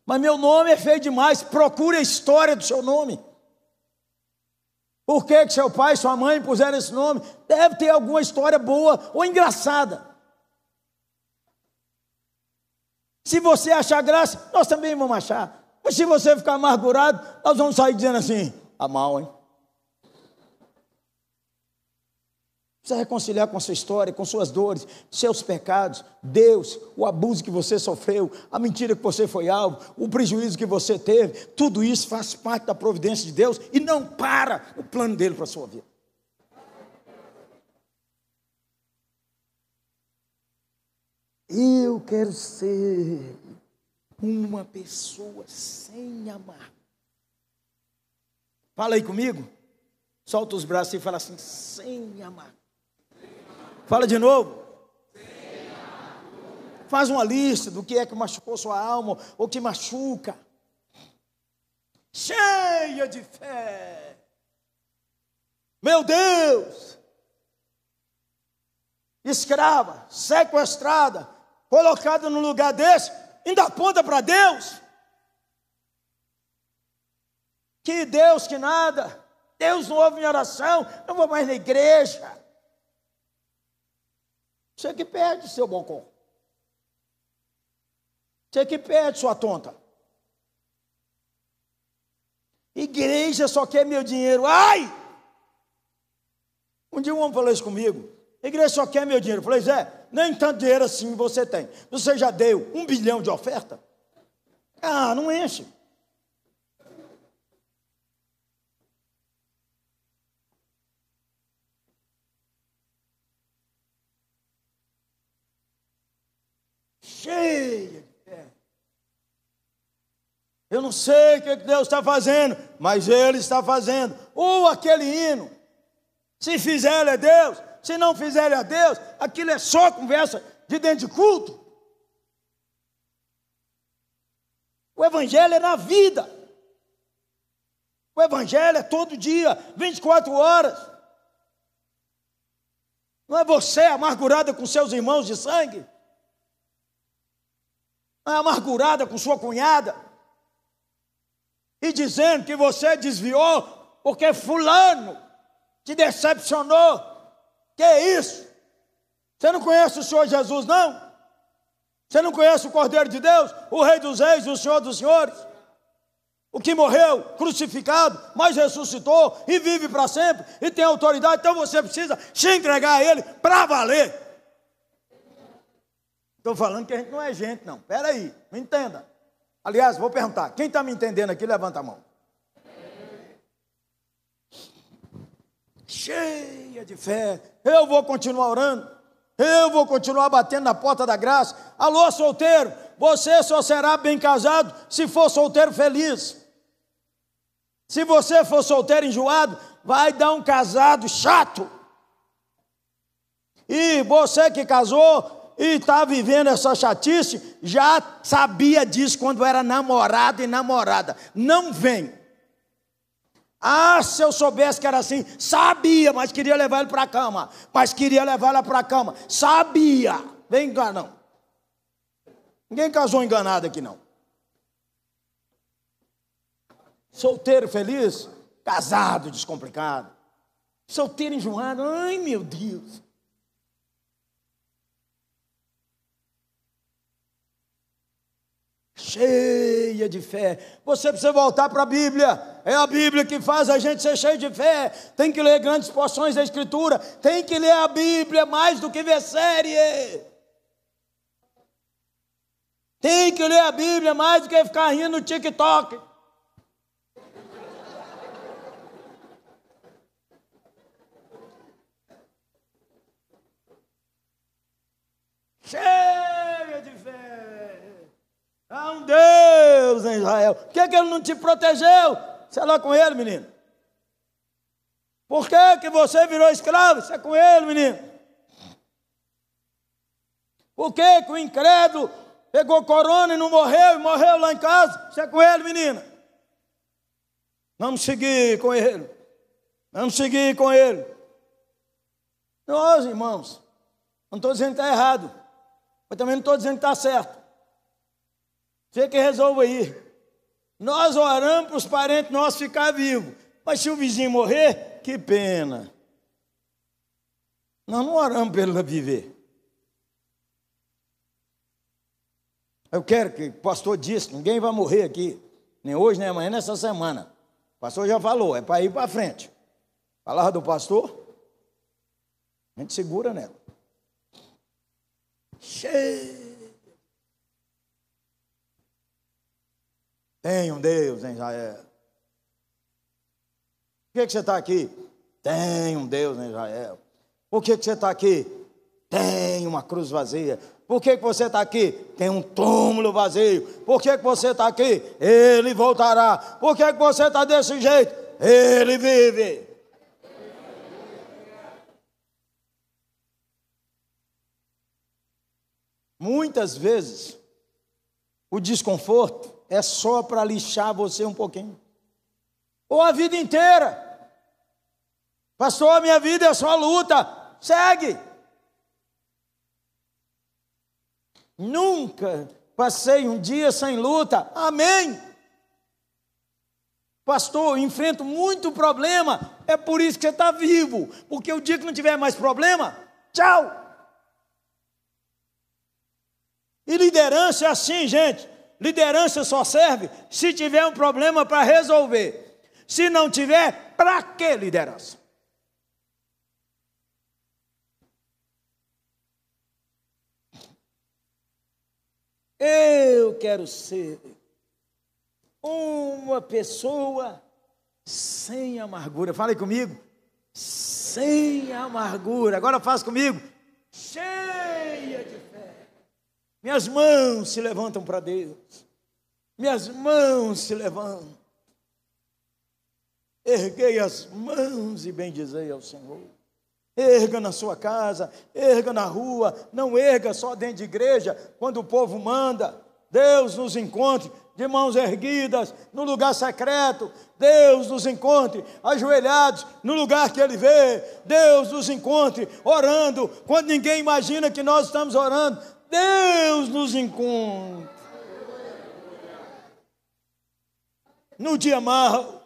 A: Mas meu nome é feio demais. Procure a história do seu nome. Por que, que seu pai e sua mãe puseram esse nome? Deve ter alguma história boa ou engraçada. Se você achar graça, nós também vamos achar. Mas se você ficar amargurado, nós vamos sair dizendo assim: a mal, hein? Precisa reconciliar com a sua história, com suas dores, seus pecados, Deus, o abuso que você sofreu, a mentira que você foi alvo, o prejuízo que você teve, tudo isso faz parte da providência de Deus e não para o plano dele para a sua vida. Eu quero ser Uma pessoa sem amar. Fala aí comigo. Solta os braços e fala assim: sem amar. Fala de novo. Faz uma lista do que é que machucou sua alma ou que machuca. Cheia de fé. Meu Deus! Escrava, sequestrada, colocada num lugar desse, ainda aponta para Deus. Que Deus que nada. Deus não ouve minha oração, não vou mais na igreja. Você que perde, seu bocó. Você que perde, sua tonta. Igreja só quer meu dinheiro. Ai! Um dia um homem falou isso comigo. Igreja só quer meu dinheiro. Eu falei, Zé, nem tanto dinheiro assim você tem. Você já deu um bilhão de oferta? Ah, não enche. Cheia de. Eu não sei o que Deus está fazendo, mas Ele está fazendo. Ou aquele hino. Se fizer, Ele é Deus. Se não fizer, Ele é Deus. Aquilo é só conversa de dentro de culto. O Evangelho é na vida. O Evangelho é todo dia, 24 horas. Não é você amargurada com seus irmãos de sangue? Amargurada com sua cunhada e dizendo que você desviou porque fulano te decepcionou. Que é isso? Você não conhece o Senhor Jesus, não? Você não conhece o Cordeiro de Deus, o Rei dos Reis o Senhor dos Senhores? O que morreu, crucificado, mas ressuscitou e vive para sempre e tem autoridade, então você precisa se entregar a Ele para valer. Estou falando que a gente não é gente, não. Espera aí, me entenda. Aliás, vou perguntar: quem está me entendendo aqui, levanta a mão. Cheia de fé, eu vou continuar orando, eu vou continuar batendo na porta da graça. Alô, solteiro, você só será bem casado se for solteiro feliz. Se você for solteiro enjoado, vai dar um casado chato. E você que casou, e está vivendo essa chatice, já sabia disso quando era namorado e namorada. Não vem. Ah, se eu soubesse que era assim, sabia, mas queria levar ele para a cama. Mas queria levar ela para a cama. Sabia. Vem cá, não. Ninguém casou enganado aqui, não. Solteiro feliz, casado descomplicado. Solteiro enjoado, ai meu Deus. Cheia de fé. Você precisa voltar para a Bíblia. É a Bíblia que faz a gente ser cheio de fé. Tem que ler grandes porções da Escritura. Tem que ler a Bíblia mais do que ver série. Tem que ler a Bíblia mais do que ficar rindo no TikTok. Fé. Há um Deus em Israel. Por que, que ele não te protegeu? Você é lá com ele, menino. Por que, que você virou escravo? Você é com ele, menino. Por que, que o incrédulo pegou corona e não morreu e morreu lá em casa? Você é com ele, menina. Vamos seguir com ele. Vamos seguir com ele. Nós, irmãos, não estou dizendo que está errado, mas também não estou dizendo que está certo. Você que resolva aí. Nós oramos para os parentes nossos ficar vivos. Mas se o vizinho morrer, que pena. Nós não oramos para ele viver. Eu quero que o pastor disse, ninguém vai morrer aqui. Nem hoje, nem amanhã, nessa semana. O pastor já falou, é para ir para frente. Palavra do pastor, a gente segura nela. Cheio. Tem um Deus em Israel. Por que, que você está aqui? Tem um Deus em Israel. Por que, que você está aqui? Tem uma cruz vazia. Por que, que você está aqui? Tem um túmulo vazio. Por que, que você está aqui? Ele voltará. Por que, que você está desse jeito? Ele vive. Muitas vezes, o desconforto é só para lixar você um pouquinho. Ou a vida inteira. Pastor, minha vida é só luta. Segue. Nunca passei um dia sem luta. Amém. Pastor, eu enfrento muito problema. É por isso que você está vivo. Porque o dia que não tiver mais problema, tchau. E liderança é assim, gente. Liderança só serve se tiver um problema para resolver. Se não tiver, para que liderança? Eu quero ser uma pessoa sem amargura. Fale comigo. Sem amargura. Agora faz comigo. Cheia de. Minhas mãos se levantam para Deus. Minhas mãos se levantam. Erguei as mãos e bendizei ao Senhor. Erga na sua casa, erga na rua, não erga só dentro de igreja, quando o povo manda. Deus nos encontre de mãos erguidas no lugar secreto. Deus nos encontre ajoelhados no lugar que Ele vê. Deus nos encontre orando quando ninguém imagina que nós estamos orando. Deus nos encontre. No dia mal,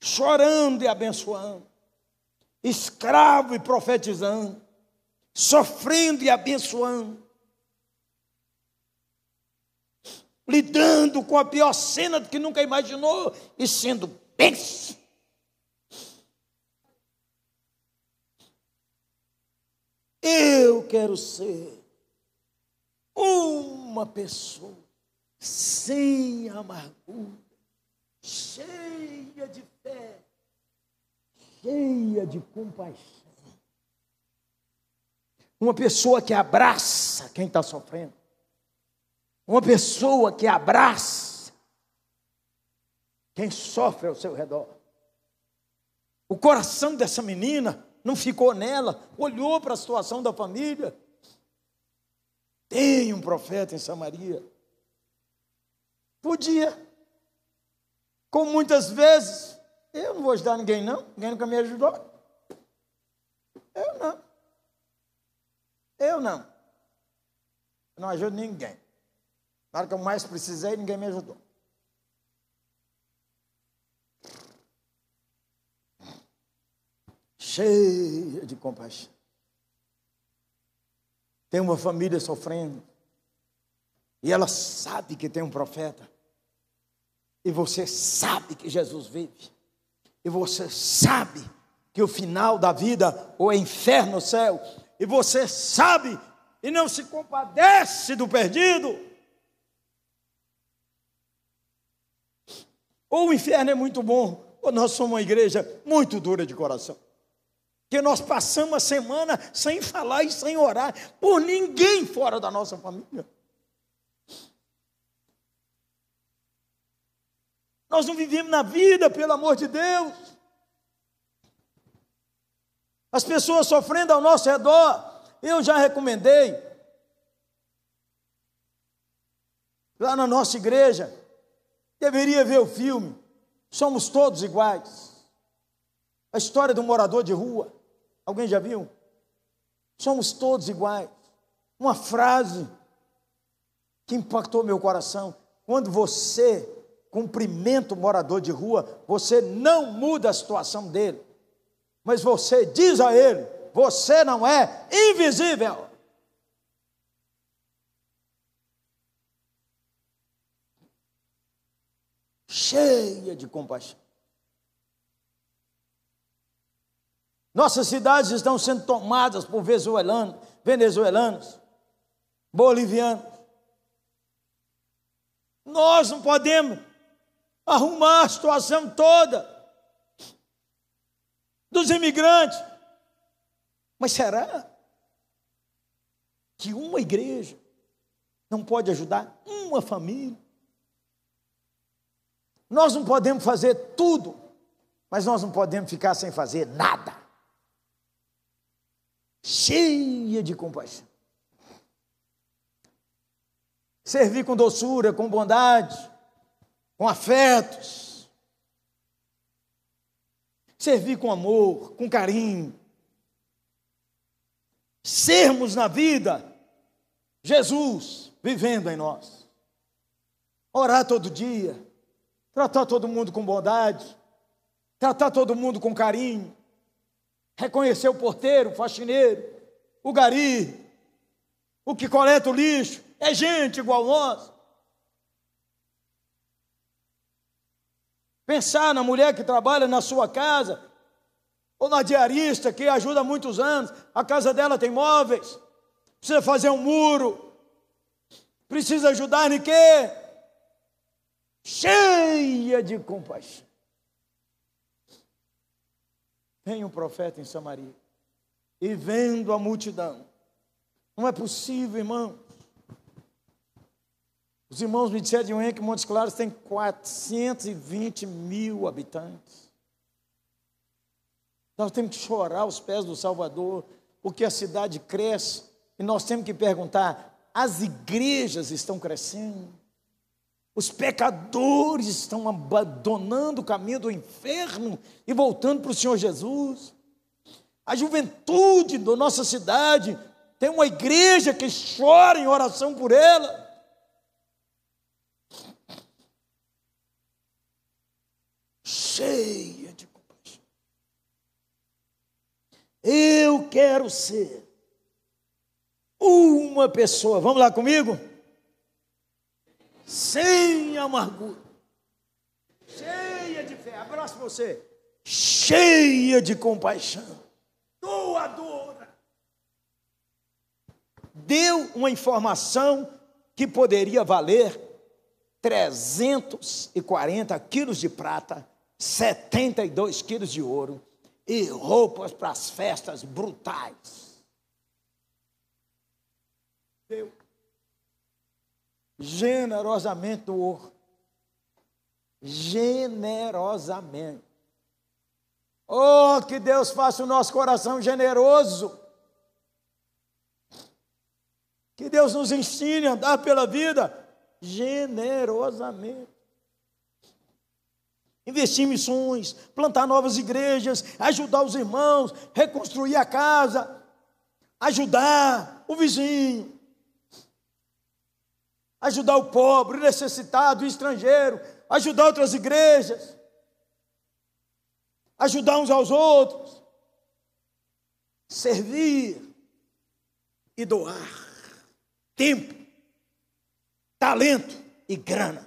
A: chorando e abençoando escravo e profetizando, sofrendo e abençoando, lidando com a pior cena que nunca imaginou e sendo bênção. Eu quero ser uma pessoa sem amargura, cheia de fé cheia de compaixão. Uma pessoa que abraça quem está sofrendo. Uma pessoa que abraça quem sofre ao seu redor. O coração dessa menina não ficou nela, olhou para a situação da família. Tem um profeta em Samaria. Podia, como muitas vezes eu não vou ajudar ninguém, não. Ninguém nunca me ajudou. Eu não. Eu não. Eu não ajudo ninguém. Na hora que eu mais precisei, ninguém me ajudou. Cheia de compaixão. Tem uma família sofrendo. E ela sabe que tem um profeta. E você sabe que Jesus vive e você sabe que o final da vida ou é inferno ou céu, e você sabe e não se compadece do perdido. Ou o inferno é muito bom, ou nós somos uma igreja muito dura de coração. Que nós passamos a semana sem falar e sem orar por ninguém fora da nossa família. Nós não vivemos na vida, pelo amor de Deus. As pessoas sofrendo ao nosso redor. Eu já recomendei. Lá na nossa igreja, deveria ver o filme. Somos todos iguais. A história do morador de rua. Alguém já viu? Somos todos iguais. Uma frase que impactou meu coração. Quando você cumprimenta o morador de rua, você não muda a situação dele, mas você diz a ele: você não é invisível. Cheia de compaixão. Nossas cidades estão sendo tomadas por venezuelanos, venezuelanos, bolivianos. Nós não podemos arrumar a situação toda dos imigrantes. Mas será? que uma igreja não pode ajudar uma família. Nós não podemos fazer tudo, mas nós não podemos ficar sem fazer nada. Cheia de compaixão. Servir com doçura, com bondade, com afetos. Servir com amor, com carinho. Sermos na vida Jesus vivendo em nós. Orar todo dia, tratar todo mundo com bondade, tratar todo mundo com carinho, reconhecer o porteiro, o faxineiro, o gari, o que coleta o lixo, é gente igual nós. Pensar na mulher que trabalha na sua casa, ou na diarista que ajuda há muitos anos, a casa dela tem móveis, precisa fazer um muro, precisa ajudar em quê? cheia de compaixão. Vem um profeta em Samaria e vendo a multidão. Não é possível, irmãos. Os irmãos me disseram de manhã que Montes Claros tem 420 mil habitantes. Nós temos que chorar aos pés do Salvador, porque a cidade cresce, e nós temos que perguntar: as igrejas estão crescendo? Os pecadores estão abandonando o caminho do inferno e voltando para o Senhor Jesus. A juventude da nossa cidade tem uma igreja que chora em oração por ela. Cheia de compaixão. Eu quero ser uma pessoa. Vamos lá comigo? Sem amargura, cheia de fé. Abraço você, cheia de compaixão, doadora. Deu uma informação que poderia valer 340 quilos de prata, 72 quilos de ouro e roupas para as festas brutais. Deu generosamente do ouro. Generosamente. Oh, que Deus faça o nosso coração generoso. Que Deus nos ensine a andar pela vida generosamente. Investir em missões, plantar novas igrejas, ajudar os irmãos, reconstruir a casa, ajudar o vizinho, ajudar o pobre, o necessitado, o estrangeiro, ajudar outras igrejas, ajudar uns aos outros, servir e doar tempo, talento e grana.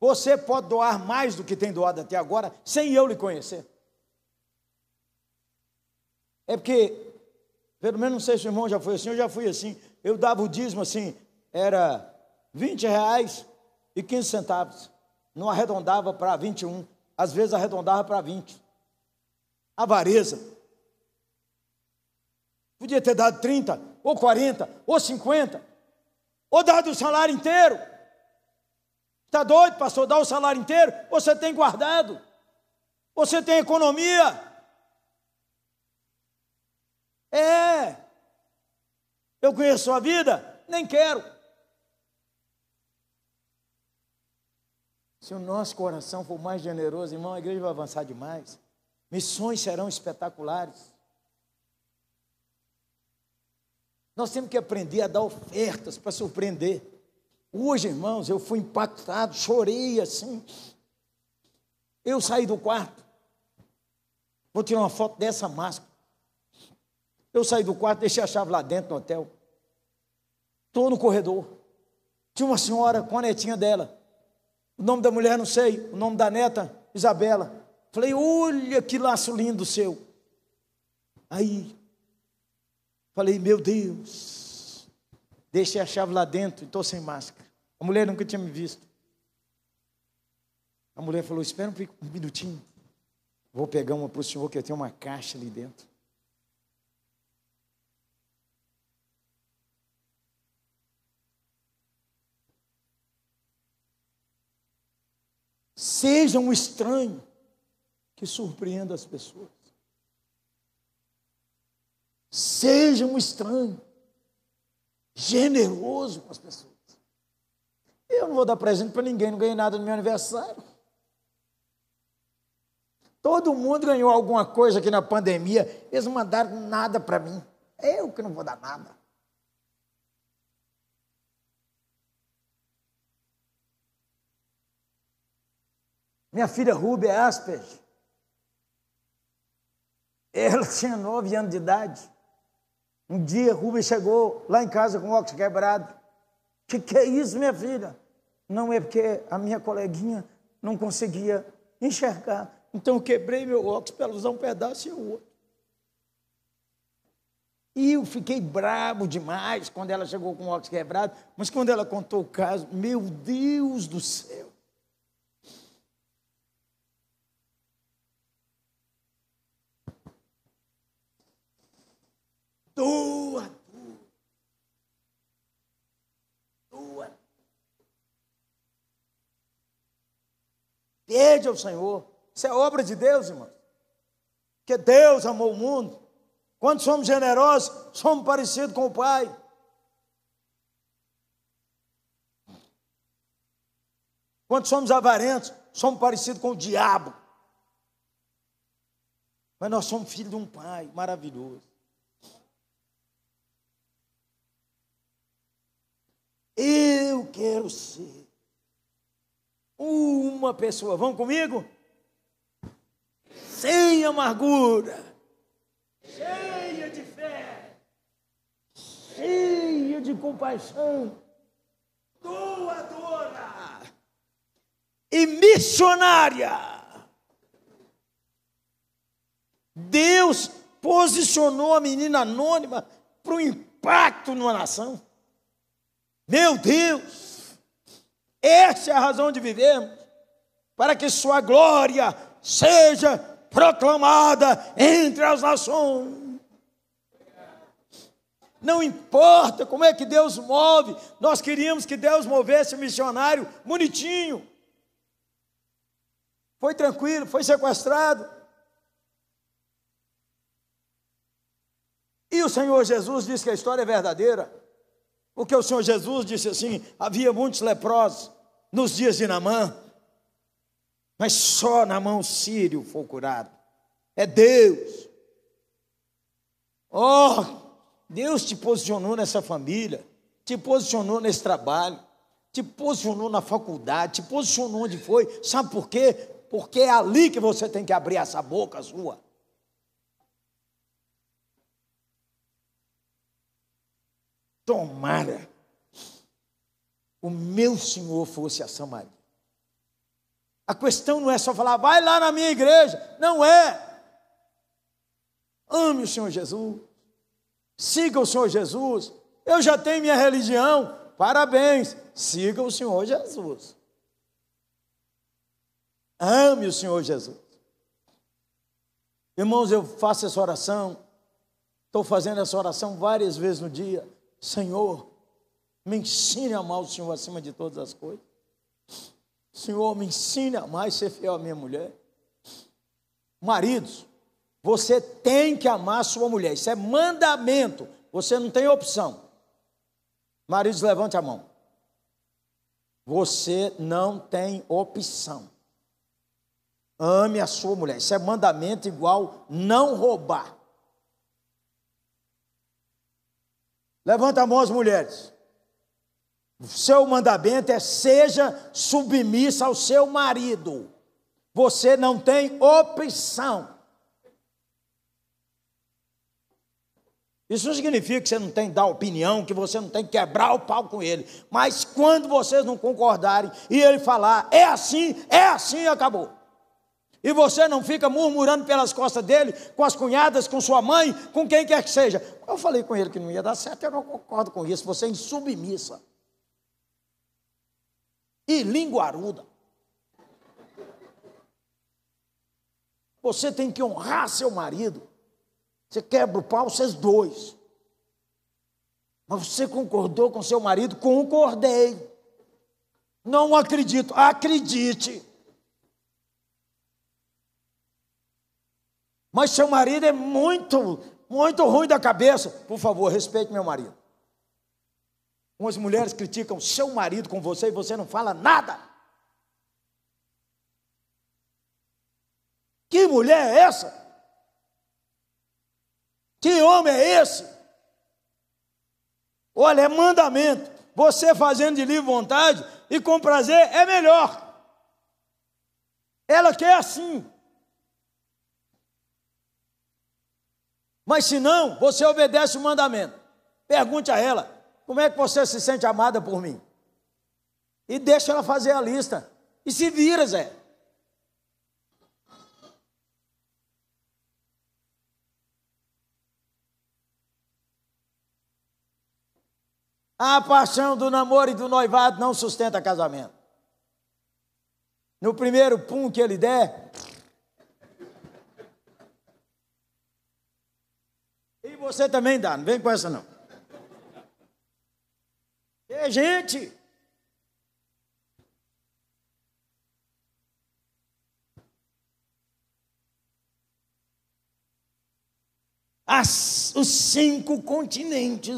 A: Você pode doar mais do que tem doado até agora, sem eu lhe conhecer. É porque pelo menos não sei se o irmão já foi assim, eu já fui assim. Eu dava o dízimo assim, era 20 reais e 15 centavos. Não arredondava para 21. Às vezes arredondava para 20. Avareza. Podia ter dado 30, ou 40, ou 50, ou dado o salário inteiro. Está doido, pastor? Dar o salário inteiro? Você tem guardado? Você tem economia? É. Eu conheço a vida? Nem quero. Se o nosso coração for mais generoso, irmão, a igreja vai avançar demais. Missões serão espetaculares. Nós temos que aprender a dar ofertas para surpreender. Hoje, irmãos, eu fui impactado, chorei assim. Eu saí do quarto. Vou tirar uma foto dessa máscara. Eu saí do quarto, deixei a chave lá dentro no hotel. Estou no corredor. Tinha uma senhora com a netinha dela. O nome da mulher não sei, o nome da neta, Isabela. Falei, olha que laço lindo seu. Aí, falei, meu Deus, deixei a chave lá dentro e estou sem máscara. A mulher nunca tinha me visto. A mulher falou, espera um minutinho. Vou pegar uma para o senhor, que eu tenho uma caixa ali dentro. Seja um estranho que surpreenda as pessoas. Seja um estranho generoso com as pessoas. Eu não vou dar presente para ninguém, não ganhei nada no meu aniversário. Todo mundo ganhou alguma coisa aqui na pandemia, eles não mandaram nada para mim. Eu que não vou dar nada. Minha filha Rubia é Asperger. Ela tinha nove anos de idade. Um dia, Rubem chegou lá em casa com o óculos quebrado. Que, que é isso, minha filha? Não é porque a minha coleguinha não conseguia enxergar. Então eu quebrei meu óculos para usar um pedaço e o outro. E eu fiquei bravo demais quando ela chegou com o óculos quebrado, mas quando ela contou o caso, meu Deus do céu. Doa, doa. Doa. Pede ao Senhor. Isso é obra de Deus, irmão. Que Deus amou o mundo. Quando somos generosos, somos parecidos com o Pai. Quando somos avarentos, somos parecidos com o diabo. Mas nós somos filhos de um Pai maravilhoso. Eu quero ser uma pessoa, vão comigo? Sem amargura, cheia de fé, cheia de compaixão, doadora e missionária. Deus posicionou a menina anônima para o impacto numa nação. Meu Deus, essa é a razão de vivermos, para que Sua glória seja proclamada entre as nações. Não importa como é que Deus move, nós queríamos que Deus movesse o missionário bonitinho. Foi tranquilo, foi sequestrado. E o Senhor Jesus disse que a história é verdadeira. Porque o Senhor Jesus disse assim: havia muitos leprosos nos dias de Namã, mas só Namã sírio foi curado. É Deus. Oh, Deus te posicionou nessa família, te posicionou nesse trabalho, te posicionou na faculdade, te posicionou onde foi. Sabe por quê? Porque é ali que você tem que abrir essa boca sua. Tomara o meu Senhor fosse a Samaria. A questão não é só falar, vai lá na minha igreja. Não é. Ame o Senhor Jesus. Siga o Senhor Jesus. Eu já tenho minha religião. Parabéns. Siga o Senhor Jesus. Ame o Senhor Jesus. Irmãos, eu faço essa oração. Estou fazendo essa oração várias vezes no dia. Senhor, me ensine a amar o Senhor acima de todas as coisas. Senhor, me ensine a amar e ser fiel à minha mulher. Maridos, você tem que amar sua mulher. Isso é mandamento. Você não tem opção. Maridos, levante a mão. Você não tem opção. Ame a sua mulher. Isso é mandamento igual não roubar. Levanta a mão as mulheres. Seu mandamento é seja submissa ao seu marido. Você não tem opção. Isso não significa que você não tem que dar opinião, que você não tem que quebrar o pau com ele. Mas quando vocês não concordarem e ele falar, é assim, é assim, acabou. E você não fica murmurando pelas costas dele, com as cunhadas, com sua mãe, com quem quer que seja. Eu falei com ele que não ia dar certo, eu não concordo com isso. Você é insubmissa. E linguaruda. Você tem que honrar seu marido. Você quebra o pau, vocês dois. Mas você concordou com seu marido? Concordei. Não acredito. Acredite. Mas seu marido é muito, muito ruim da cabeça. Por favor, respeite meu marido. Umas mulheres criticam seu marido com você e você não fala nada. Que mulher é essa? Que homem é esse? Olha, é mandamento. Você fazendo de livre vontade e com prazer é melhor. Ela quer assim. Mas se não, você obedece o mandamento. Pergunte a ela: como é que você se sente amada por mim? E deixa ela fazer a lista. E se vira, Zé. A paixão do namoro e do noivado não sustenta casamento. No primeiro pum que ele der. Você também dá, não vem com essa não. É gente. As, os cinco continentes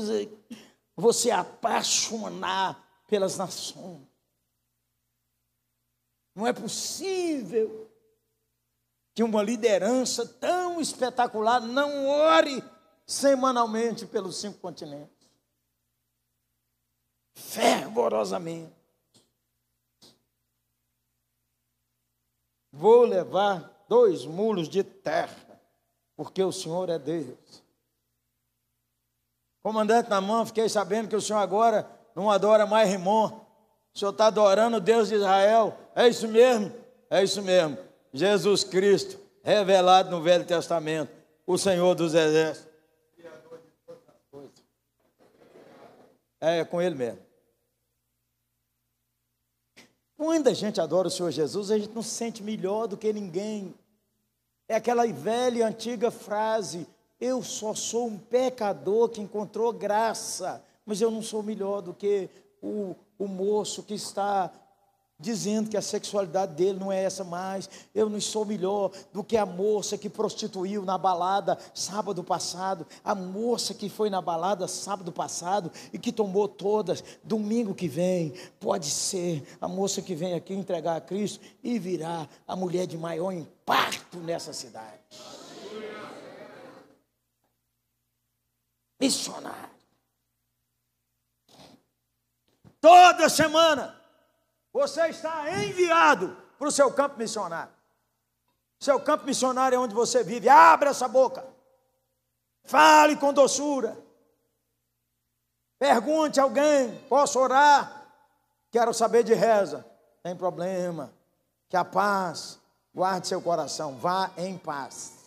A: você apaixonar pelas nações. Não é possível que uma liderança tão espetacular não ore semanalmente pelos cinco continentes. Fervorosamente. Vou levar dois mulos de terra, porque o Senhor é Deus. Comandante na mão, fiquei sabendo que o senhor agora não adora mais Rimon. O senhor está adorando o Deus de Israel. É isso mesmo? É isso mesmo. Jesus Cristo, revelado no Velho Testamento, o Senhor dos Exércitos. É com Ele mesmo. Quando a gente adora o Senhor Jesus, a gente não se sente melhor do que ninguém. É aquela velha e antiga frase: eu só sou um pecador que encontrou graça, mas eu não sou melhor do que o, o moço que está dizendo que a sexualidade dele não é essa mais. Eu não sou melhor do que a moça que prostituiu na balada sábado passado, a moça que foi na balada sábado passado e que tomou todas. Domingo que vem, pode ser a moça que vem aqui entregar a Cristo e virá a mulher de maior impacto nessa cidade. missionário. Toda semana você está enviado para o seu campo missionário. Seu campo missionário é onde você vive. Abra essa boca. Fale com doçura. Pergunte a alguém: posso orar? Quero saber de reza. Tem problema. Que a paz guarde seu coração. Vá em paz.